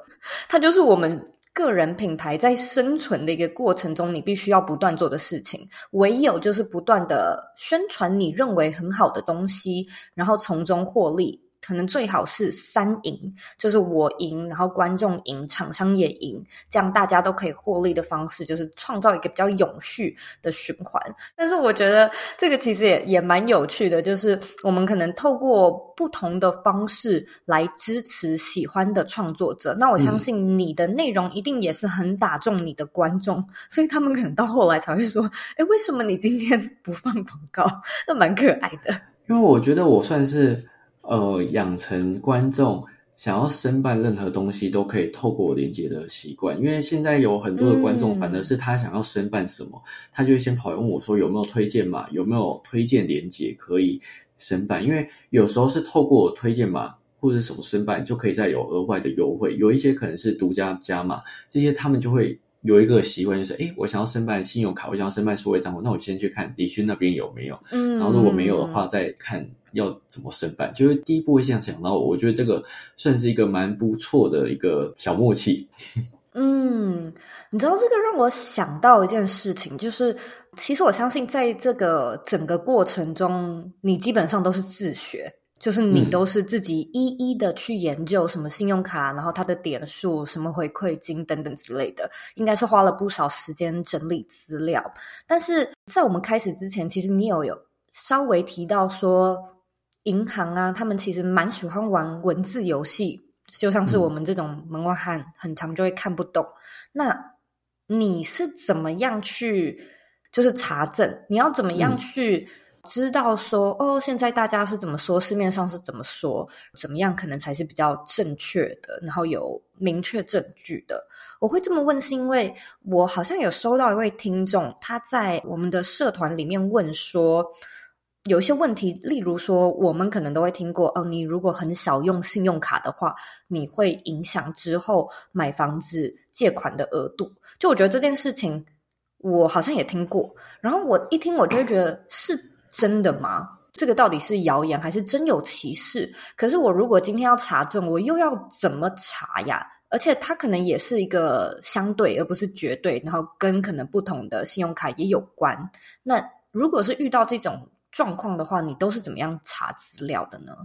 它就是我们。个人品牌在生存的一个过程中，你必须要不断做的事情，唯有就是不断的宣传你认为很好的东西，然后从中获利。可能最好是三赢，就是我赢，然后观众赢，厂商也赢，这样大家都可以获利的方式，就是创造一个比较永续的循环。但是我觉得这个其实也也蛮有趣的，就是我们可能透过不同的方式来支持喜欢的创作者。那我相信你的内容一定也是很打中你的观众，所以他们可能到后来才会说：“哎，为什么你今天不放广告？”那蛮可爱的。因为我觉得我算是。呃，养成观众想要申办任何东西都可以透过我连接的习惯，因为现在有很多的观众，反而是他想要申办什么，嗯、他就会先跑来问我说有没有推荐码，有没有推荐连接可以申办，因为有时候是透过推荐码或者什么申办，就可以再有额外的优惠，有一些可能是独家加码，这些他们就会。有一个习惯就是，哎，我想要申办信用卡，我想要申办数位账户，那我先去看李勋那边有没有，嗯，然后如果没有的话，再看要怎么申办。就是第一步会先想到我，我觉得这个算是一个蛮不错的一个小默契。嗯，你知道这个让我想到一件事情，就是其实我相信在这个整个过程中，你基本上都是自学。就是你都是自己一一的去研究什么信用卡，嗯、然后它的点数、什么回馈金等等之类的，应该是花了不少时间整理资料。但是在我们开始之前，其实你有有稍微提到说，银行啊，他们其实蛮喜欢玩文字游戏，就像是我们这种门外汉，很常就会看不懂。嗯、那你是怎么样去就是查证？你要怎么样去？嗯知道说哦，现在大家是怎么说，市面上是怎么说，怎么样可能才是比较正确的，然后有明确证据的。我会这么问，是因为我好像有收到一位听众，他在我们的社团里面问说，有一些问题，例如说，我们可能都会听过哦，你如果很少用信用卡的话，你会影响之后买房子借款的额度。就我觉得这件事情，我好像也听过，然后我一听，我就会觉得是。真的吗？这个到底是谣言还是真有其事？可是我如果今天要查证，我又要怎么查呀？而且它可能也是一个相对，而不是绝对，然后跟可能不同的信用卡也有关。那如果是遇到这种状况的话，你都是怎么样查资料的呢？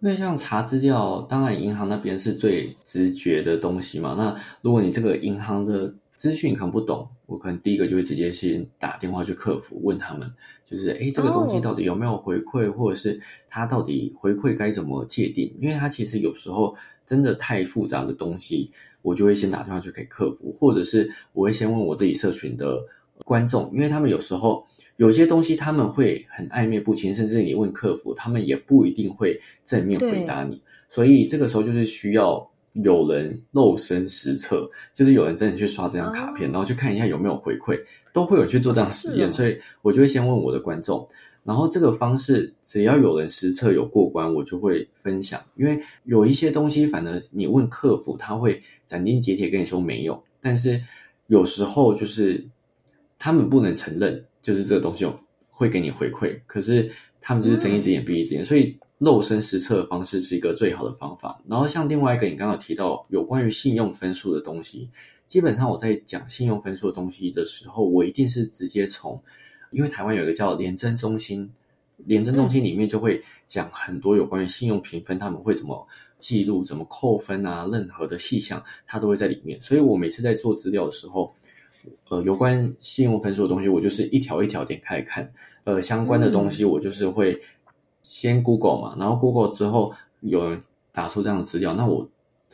因为像查资料，当然银行那边是最直觉的东西嘛。那如果你这个银行的资讯可能不懂，我可能第一个就会直接先打电话去客服问他们，就是诶这个东西到底有没有回馈，oh. 或者是它到底回馈该怎么界定？因为它其实有时候真的太复杂的东西，我就会先打电话去给客服，或者是我会先问我自己社群的观众，因为他们有时候有些东西他们会很暧昧不清，甚至你问客服，他们也不一定会正面回答你。所以这个时候就是需要有人肉身实测，就是有人真的去刷这张卡片，然后去看一下有没有回馈，都会有去做这样实验。所以我就会先问我的观众。然后这个方式，只要有人实测有过关，我就会分享。因为有一些东西，反正你问客服，他会斩钉截铁跟你说没有。但是有时候就是他们不能承认，就是这个东西有会给你回馈。可是他们就是睁一只眼闭一只眼，所以露身实测的方式是一个最好的方法。然后像另外一个你刚刚有提到有关于信用分数的东西，基本上我在讲信用分数的东西的时候，我一定是直接从。因为台湾有一个叫廉政中心，廉政中心里面就会讲很多有关于信用评分，他们会怎么记录、怎么扣分啊，任何的细项，它都会在里面。所以我每次在做资料的时候，呃，有关信用分数的东西，我就是一条一条点开来看。呃，相关的东西我就是会先 Google 嘛，然后 Google 之后有人打出这样的资料，那我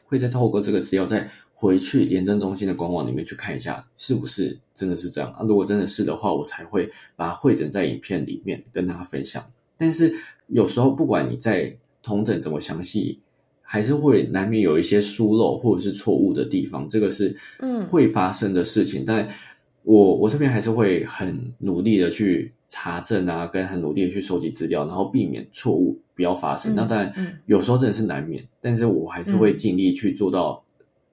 会再透过这个资料再。回去廉政中心的官网里面去看一下，是不是真的是这样啊？如果真的是的话，我才会把它汇整在影片里面跟大家分享。但是有时候，不管你在同整怎么详细，还是会难免有一些疏漏或者是错误的地方，这个是嗯会发生的事情。嗯、但我我这边还是会很努力的去查证啊，跟很努力的去收集资料，然后避免错误不要发生。嗯、那当然，有时候真的是难免，嗯、但是我还是会尽力去做到。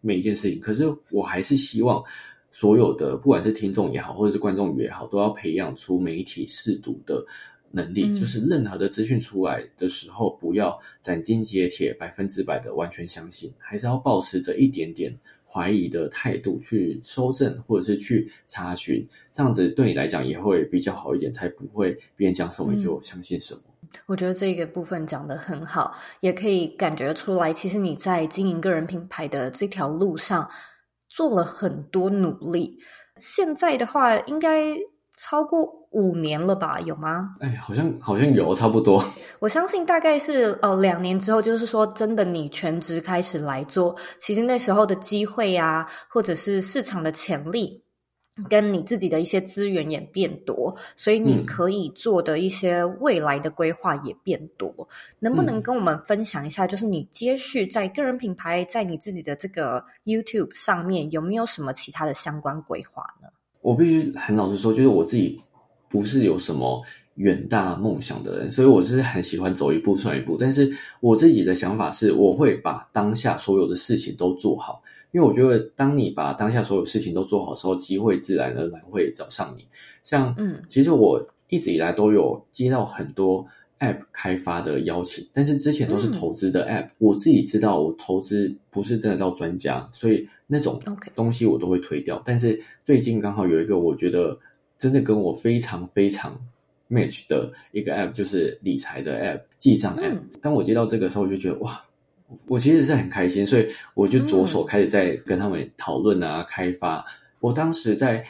每一件事情，可是我还是希望所有的，不管是听众也好，或者是观众也好，都要培养出媒体试读的能力。嗯、就是任何的资讯出来的时候，不要斩钉截铁、百分之百的完全相信，还是要保持着一点点怀疑的态度去收证，或者是去查询，这样子对你来讲也会比较好一点，才不会别人讲什么就相信什么。我觉得这个部分讲得很好，也可以感觉出来，其实你在经营个人品牌的这条路上做了很多努力。现在的话，应该超过五年了吧？有吗？哎，好像好像有，差不多。我相信大概是呃两年之后，就是说真的，你全职开始来做，其实那时候的机会啊，或者是市场的潜力。跟你自己的一些资源也变多，所以你可以做的一些未来的规划也变多。嗯、能不能跟我们分享一下，就是你接续在个人品牌，在你自己的这个 YouTube 上面有没有什么其他的相关规划呢？我必须很老实说，就是我自己不是有什么远大梦想的人，所以我是很喜欢走一步算一步。但是我自己的想法是，我会把当下所有的事情都做好。因为我觉得，当你把当下所有事情都做好的时候，机会自然而然会找上你。像，嗯，其实我一直以来都有接到很多 App 开发的邀请，但是之前都是投资的 App，嗯，我自己知道我投资不是真的到专家，所以那种东西我都会推掉。但是最近刚好有一个我觉得真的跟我非常非常 match 的一个 App，就是理财的 App，记账 App。嗯，当我接到这个时候，我就觉得哇。我其实是很开心，所以我就着手开始在跟他们讨论啊，开发。我当时在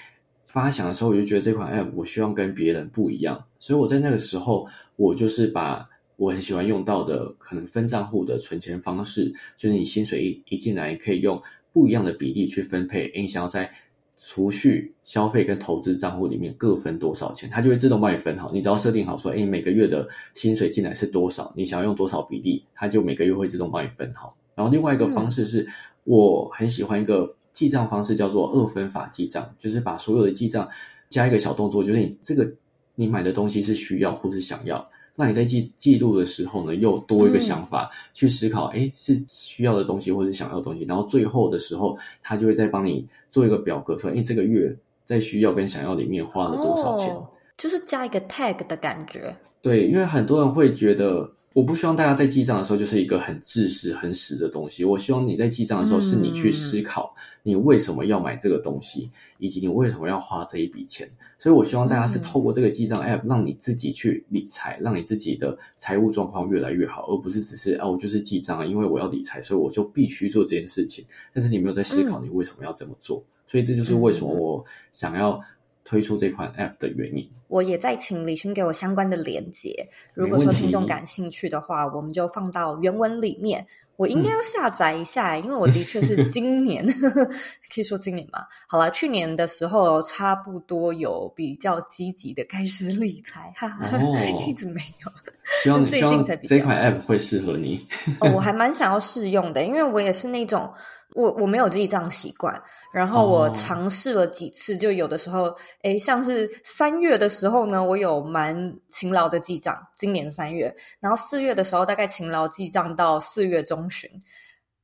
发想的时候，我就觉得这款 App 我希望跟别人不一样，所以我在那个时候，我就是把我很喜欢用到的可能分账户的存钱方式，就是你薪水一一进来，可以用不一样的比例去分配。你想要在储蓄、消费跟投资账户里面各分多少钱，它就会自动帮你分好。你只要设定好说，诶，每个月的薪水进来是多少，你想要用多少比例，它就每个月会自动帮你分好。然后另外一个方式是，我很喜欢一个记账方式，叫做二分法记账，就是把所有的记账加一个小动作，就是你这个你买的东西是需要或是想要。那你在记记录的时候呢，又多一个想法去思考，哎、嗯，是需要的东西或者是想要的东西，然后最后的时候，他就会再帮你做一个表格，说，哎，这个月在需要跟想要里面花了多少钱，哦、就是加一个 tag 的感觉。对，因为很多人会觉得。我不希望大家在记账的时候就是一个很自私、很死的东西。我希望你在记账的时候，是你去思考你为什么要买这个东西，以及你为什么要花这一笔钱。所以我希望大家是透过这个记账 App，让你自己去理财，让你自己的财务状况越来越好，而不是只是啊，我就是记账啊，因为我要理财，所以我就必须做这件事情。但是你没有在思考你为什么要这么做。所以这就是为什么我想要推出这款 App 的原因。我也在请李勋给我相关的连接，如果说听众感兴趣的话，我们就放到原文里面。我应该要下载一下，嗯、因为我的确是今年，可以说今年嘛。好了，去年的时候差不多有比较积极的开始理财，哈哈，哦、一直没有。希望最近才比这款 App 会适合你。哦，我还蛮想要试用的，因为我也是那种。我我没有记账习惯，然后我尝试了几次，就有的时候，诶，像是三月的时候呢，我有蛮勤劳的记账，今年三月，然后四月的时候大概勤劳记账到四月中旬，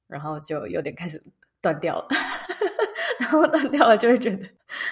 然后就有点开始断掉了，然后断掉了就会觉得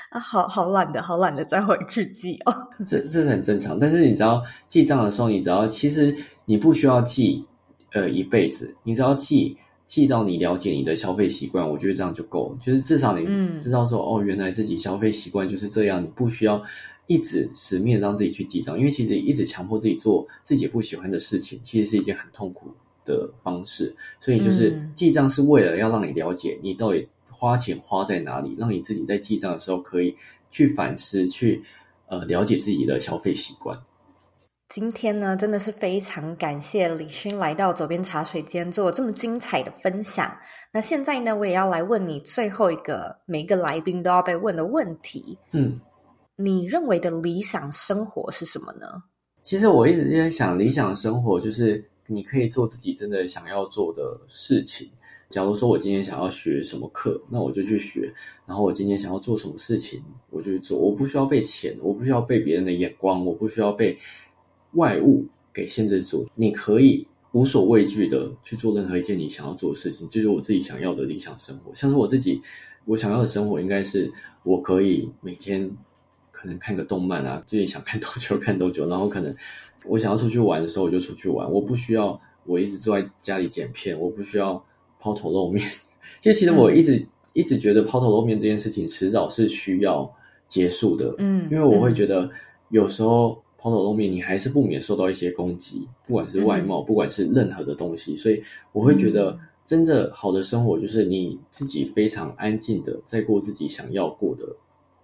啊，好好懒得，好懒得再回去记哦。这这是很正常，但是你知道记账的时候，你知道其实你不需要记呃一辈子，你只要记。记到你了解你的消费习惯，我觉得这样就够了。就是至少你知道说，嗯、哦，原来自己消费习惯就是这样，你不需要一直死命让自己去记账，因为其实一直强迫自己做自己不喜欢的事情，其实是一件很痛苦的方式。所以就是记账是为了要让你了解你到底花钱花在哪里，让你自己在记账的时候可以去反思，去呃了解自己的消费习惯。今天呢，真的是非常感谢李勋来到左边茶水间做这么精彩的分享。那现在呢，我也要来问你最后一个，每一个来宾都要被问的问题。嗯，你认为的理想生活是什么呢？其实我一直就在想，理想生活就是你可以做自己真的想要做的事情。假如说我今天想要学什么课，那我就去学；然后我今天想要做什么事情，我就去做。我不需要被钱，我不需要被别人的眼光，我不需要被。外物给限制住，你可以无所畏惧的去做任何一件你想要做的事情，就是我自己想要的理想生活。像是我自己，我想要的生活应该是我可以每天可能看个动漫啊，自己想看 多久看多久，然后可能我想要出去玩的时候我就出去玩，我不需要我一直坐在家里剪片，我不需要抛头露面。其实，其实我一直、嗯、一直觉得抛头露面这件事情迟早是需要结束的，嗯，因为我会觉得有时候。抛头露面，你还是不免受到一些攻击，不管是外貌，嗯、不管是任何的东西。所以我会觉得，真正好的生活就是你自己非常安静的在过自己想要过的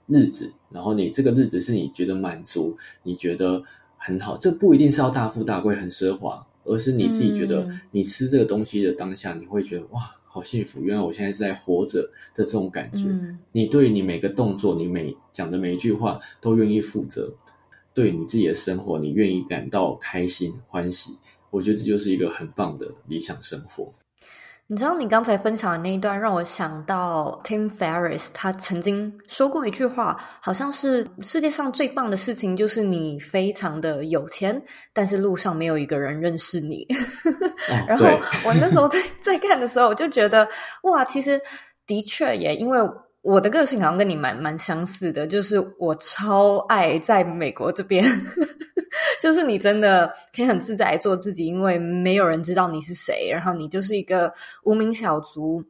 日子，然后你这个日子是你觉得满足，你觉得很好。这不一定是要大富大贵、很奢华，而是你自己觉得，你吃这个东西的当下，你会觉得哇，好幸福！原来我现在是在活着的这种感觉。嗯、你对你每个动作，你每讲的每一句话都愿意负责。对你自己的生活，你愿意感到开心欢喜，我觉得这就是一个很棒的理想生活。你知道，你刚才分享的那一段让我想到 Tim Ferriss，他曾经说过一句话，好像是世界上最棒的事情就是你非常的有钱，但是路上没有一个人认识你。哦、然后我那时候在 在看的时候，我就觉得哇，其实的确也因为。我的个性好像跟你蛮蛮相似的，就是我超爱在美国这边，就是你真的可以很自在做自己，因为没有人知道你是谁，然后你就是一个无名小卒。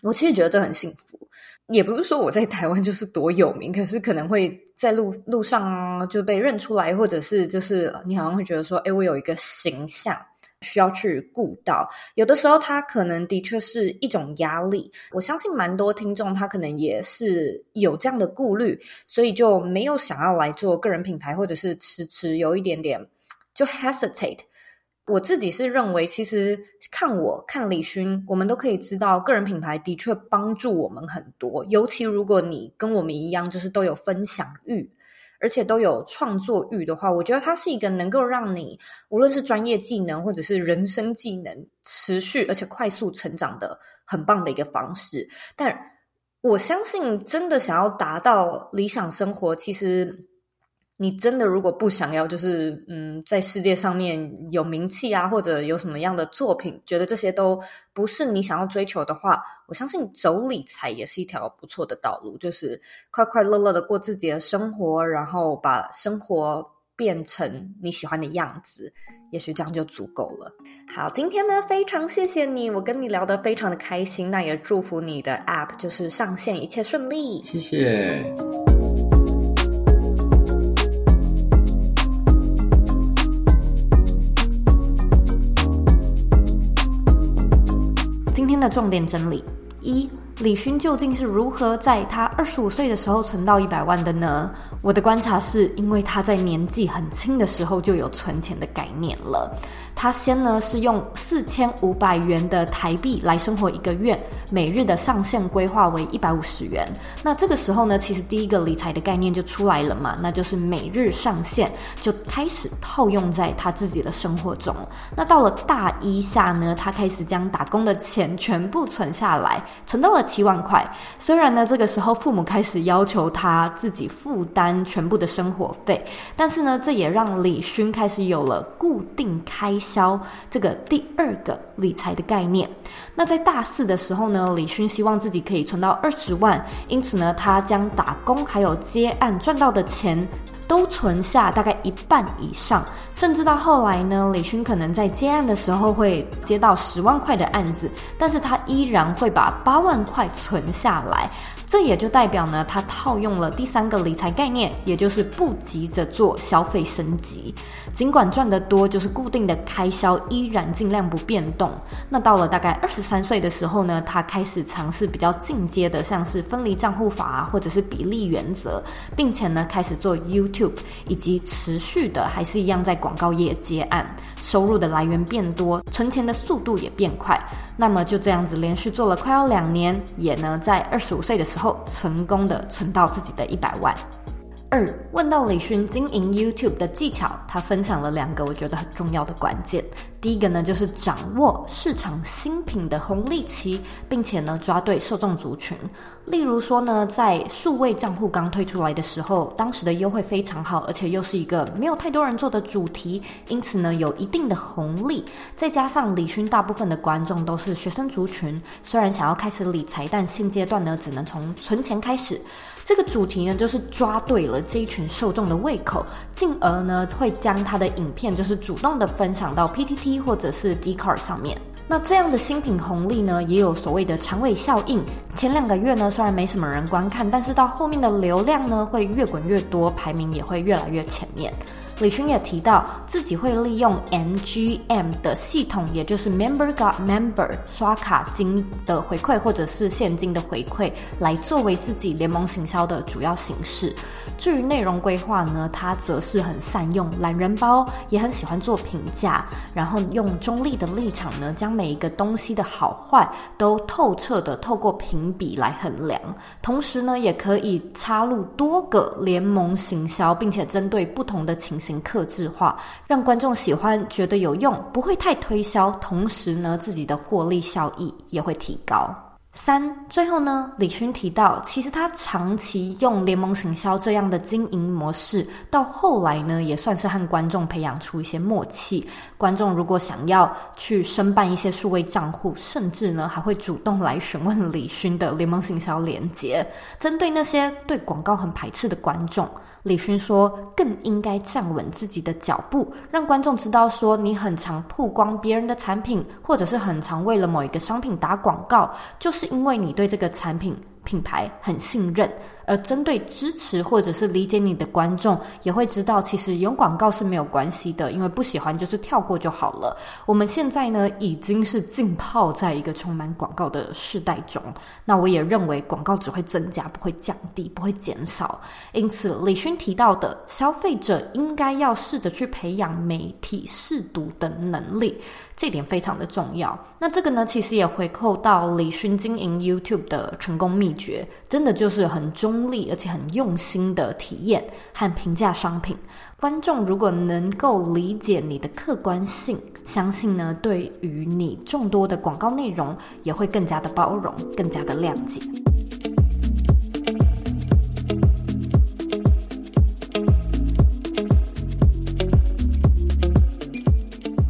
我其实觉得这很幸福，也不是说我在台湾就是多有名，可是可能会在路路上啊就被认出来，或者是就是你好像会觉得说，哎，我有一个形象。需要去顾到，有的时候他可能的确是一种压力。我相信蛮多听众他可能也是有这样的顾虑，所以就没有想要来做个人品牌，或者是迟迟有一点点就 hesitate。我自己是认为，其实看我看李勋，我们都可以知道，个人品牌的确帮助我们很多。尤其如果你跟我们一样，就是都有分享欲。而且都有创作欲的话，我觉得它是一个能够让你无论是专业技能或者是人生技能持续而且快速成长的很棒的一个方式。但我相信，真的想要达到理想生活，其实。你真的如果不想要，就是嗯，在世界上面有名气啊，或者有什么样的作品，觉得这些都不是你想要追求的话，我相信走理财也是一条不错的道路，就是快快乐乐的过自己的生活，然后把生活变成你喜欢的样子，也许这样就足够了。好，今天呢，非常谢谢你，我跟你聊得非常的开心，那也祝福你的 App 就是上线一切顺利，谢谢。的重点整理：一、李勋究竟是如何在他二十五岁的时候存到一百万的呢？我的观察是，因为他在年纪很轻的时候就有存钱的概念了。他先呢是用四千五百元的台币来生活一个月，每日的上限规划为一百五十元。那这个时候呢，其实第一个理财的概念就出来了嘛，那就是每日上限就开始套用在他自己的生活中。那到了大一下呢，他开始将打工的钱全部存下来，存到了七万块。虽然呢，这个时候父母开始要求他自己负担全部的生活费，但是呢，这也让李勋开始有了固定开销这个第二个理财的概念。那在大四的时候呢，李勋希望自己可以存到二十万，因此呢，他将打工还有接案赚到的钱都存下大概一半以上，甚至到后来呢，李勋可能在接案的时候会接到十万块的案子，但是他依然会把八万块存下来。这也就代表呢，他套用了第三个理财概念，也就是不急着做消费升级。尽管赚得多，就是固定的开销依然尽量不变动。那到了大概二十三岁的时候呢，他开始尝试比较进阶的，像是分离账户法啊，或者是比例原则，并且呢，开始做 YouTube，以及持续的还是一样在广告业接案，收入的来源变多，存钱的速度也变快。那么就这样子连续做了快要两年，也呢在二十五岁的时后成功的存到自己的一百万。二，问到李勋经营 YouTube 的技巧，他分享了两个我觉得很重要的关键。第一个呢，就是掌握市场新品的红利期，并且呢抓对受众族群。例如说呢，在数位账户刚推出来的时候，当时的优惠非常好，而且又是一个没有太多人做的主题，因此呢有一定的红利。再加上李勋大部分的观众都是学生族群，虽然想要开始理财，但现阶段呢只能从存钱开始。这个主题呢，就是抓对了这一群受众的胃口，进而呢会将他的影片就是主动的分享到 PTT 或者是 d c a r 上面。那这样的新品红利呢，也有所谓的长尾效应。前两个月呢，虽然没什么人观看，但是到后面的流量呢会越滚越多，排名也会越来越前面。李勋也提到自己会利用 MGM 的系统，也就是 Member Got Member 刷卡金的回馈或者是现金的回馈，来作为自己联盟行销的主要形式。至于内容规划呢，他则是很善用懒人包，也很喜欢做评价，然后用中立的立场呢，将每一个东西的好坏都透彻的透过评比来衡量。同时呢，也可以插入多个联盟行销，并且针对不同的情行客制化，让观众喜欢，觉得有用，不会太推销。同时呢，自己的获利效益也会提高。三，最后呢，李勋提到，其实他长期用联盟行销这样的经营模式，到后来呢，也算是和观众培养出一些默契。观众如果想要去申办一些数位账户，甚至呢，还会主动来询问李勋的联盟行销连接。针对那些对广告很排斥的观众，李勋说，更应该站稳自己的脚步，让观众知道说，你很常曝光别人的产品，或者是很常为了某一个商品打广告，就是。因为你对这个产品，品牌很信任，而针对支持或者是理解你的观众，也会知道其实有广告是没有关系的，因为不喜欢就是跳过就好了。我们现在呢，已经是浸泡在一个充满广告的时代中，那我也认为广告只会增加，不会降低，不会减少。因此，李勋提到的消费者应该要试着去培养媒体试读的能力，这点非常的重要。那这个呢，其实也回扣到李勋经营 YouTube 的成功秘诀真的就是很中立，而且很用心的体验和评价商品。观众如果能够理解你的客观性，相信呢，对于你众多的广告内容也会更加的包容，更加的谅解。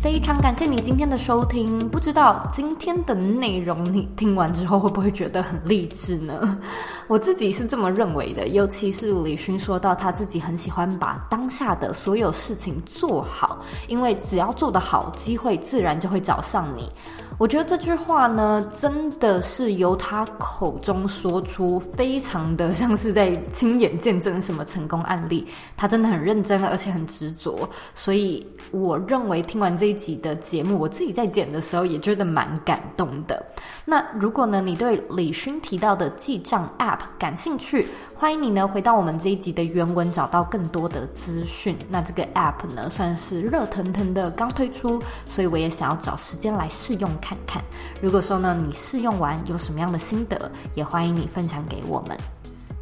非常感谢你今天的收听，不知道今天的内容你听完之后会不会觉得很励志呢？我自己是这么认为的，尤其是李勋说到他自己很喜欢把当下的所有事情做好，因为只要做得好，机会自然就会找上你。我觉得这句话呢，真的是由他口中说出，非常的像是在亲眼见证什么成功案例。他真的很认真，而且很执着。所以我认为听完这一集的节目，我自己在剪的时候也觉得蛮感动的。那如果呢，你对李勋提到的记账 App 感兴趣，欢迎你呢回到我们这一集的原文，找到更多的资讯。那这个 App 呢，算是热腾腾的刚推出，所以我也想要找时间来试用看看。如果说呢，你试用完有什么样的心得，也欢迎你分享给我们。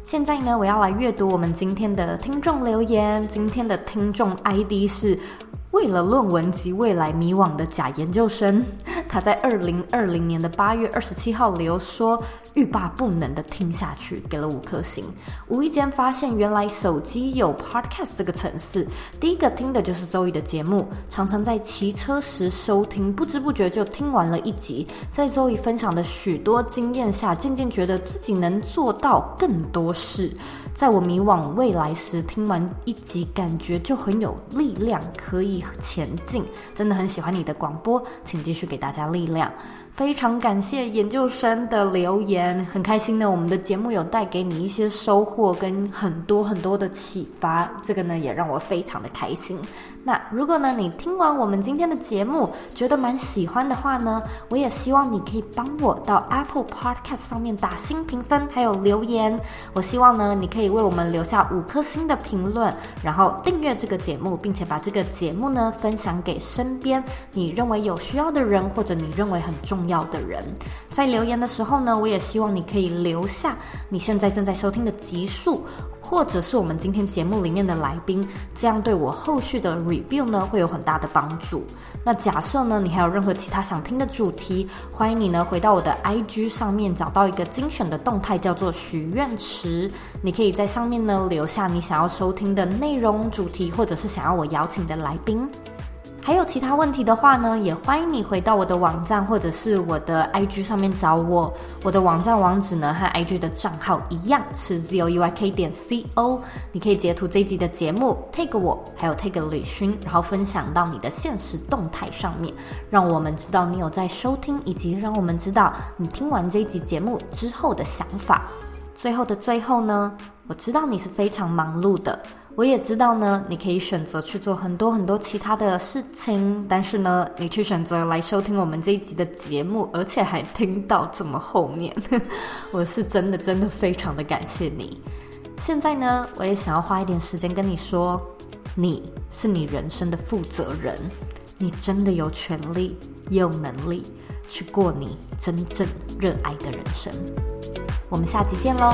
现在呢，我要来阅读我们今天的听众留言。今天的听众 ID 是。为了论文及未来迷惘的假研究生，他在二零二零年的八月二十七号留说欲罢不能的听下去，给了五颗星。无意间发现原来手机有 Podcast 这个程式，第一个听的就是周易的节目，常常在骑车时收听，不知不觉就听完了一集。在周易分享的许多经验下，渐渐觉得自己能做到更多事。在我迷惘未来时，听完一集，感觉就很有力量，可以前进。真的很喜欢你的广播，请继续给大家力量。非常感谢研究生的留言，很开心呢。我们的节目有带给你一些收获跟很多很多的启发，这个呢也让我非常的开心。那如果呢你听完我们今天的节目，觉得蛮喜欢的话呢，我也希望你可以帮我到 Apple Podcast 上面打星评分，还有留言。我希望呢你可以为我们留下五颗星的评论，然后订阅这个节目，并且把这个节目呢分享给身边你认为有需要的人，或者你认为很重要。要的人在留言的时候呢，我也希望你可以留下你现在正在收听的集数，或者是我们今天节目里面的来宾，这样对我后续的 review 呢会有很大的帮助。那假设呢你还有任何其他想听的主题，欢迎你呢回到我的 IG 上面找到一个精选的动态，叫做许愿池，你可以在上面呢留下你想要收听的内容主题，或者是想要我邀请的来宾。还有其他问题的话呢，也欢迎你回到我的网站或者是我的 IG 上面找我。我的网站网址呢和 IG 的账号一样是 zoyk 点 co。你可以截图这一集的节目，tag 我，还有 tag 李勋，然后分享到你的现实动态上面，让我们知道你有在收听，以及让我们知道你听完这一集节目之后的想法。最后的最后呢，我知道你是非常忙碌的。我也知道呢，你可以选择去做很多很多其他的事情，但是呢，你却选择来收听我们这一集的节目，而且还听到这么后面，我是真的真的非常的感谢你。现在呢，我也想要花一点时间跟你说，你是你人生的负责人，你真的有权利也有能力去过你真正热爱的人生。我们下集见喽！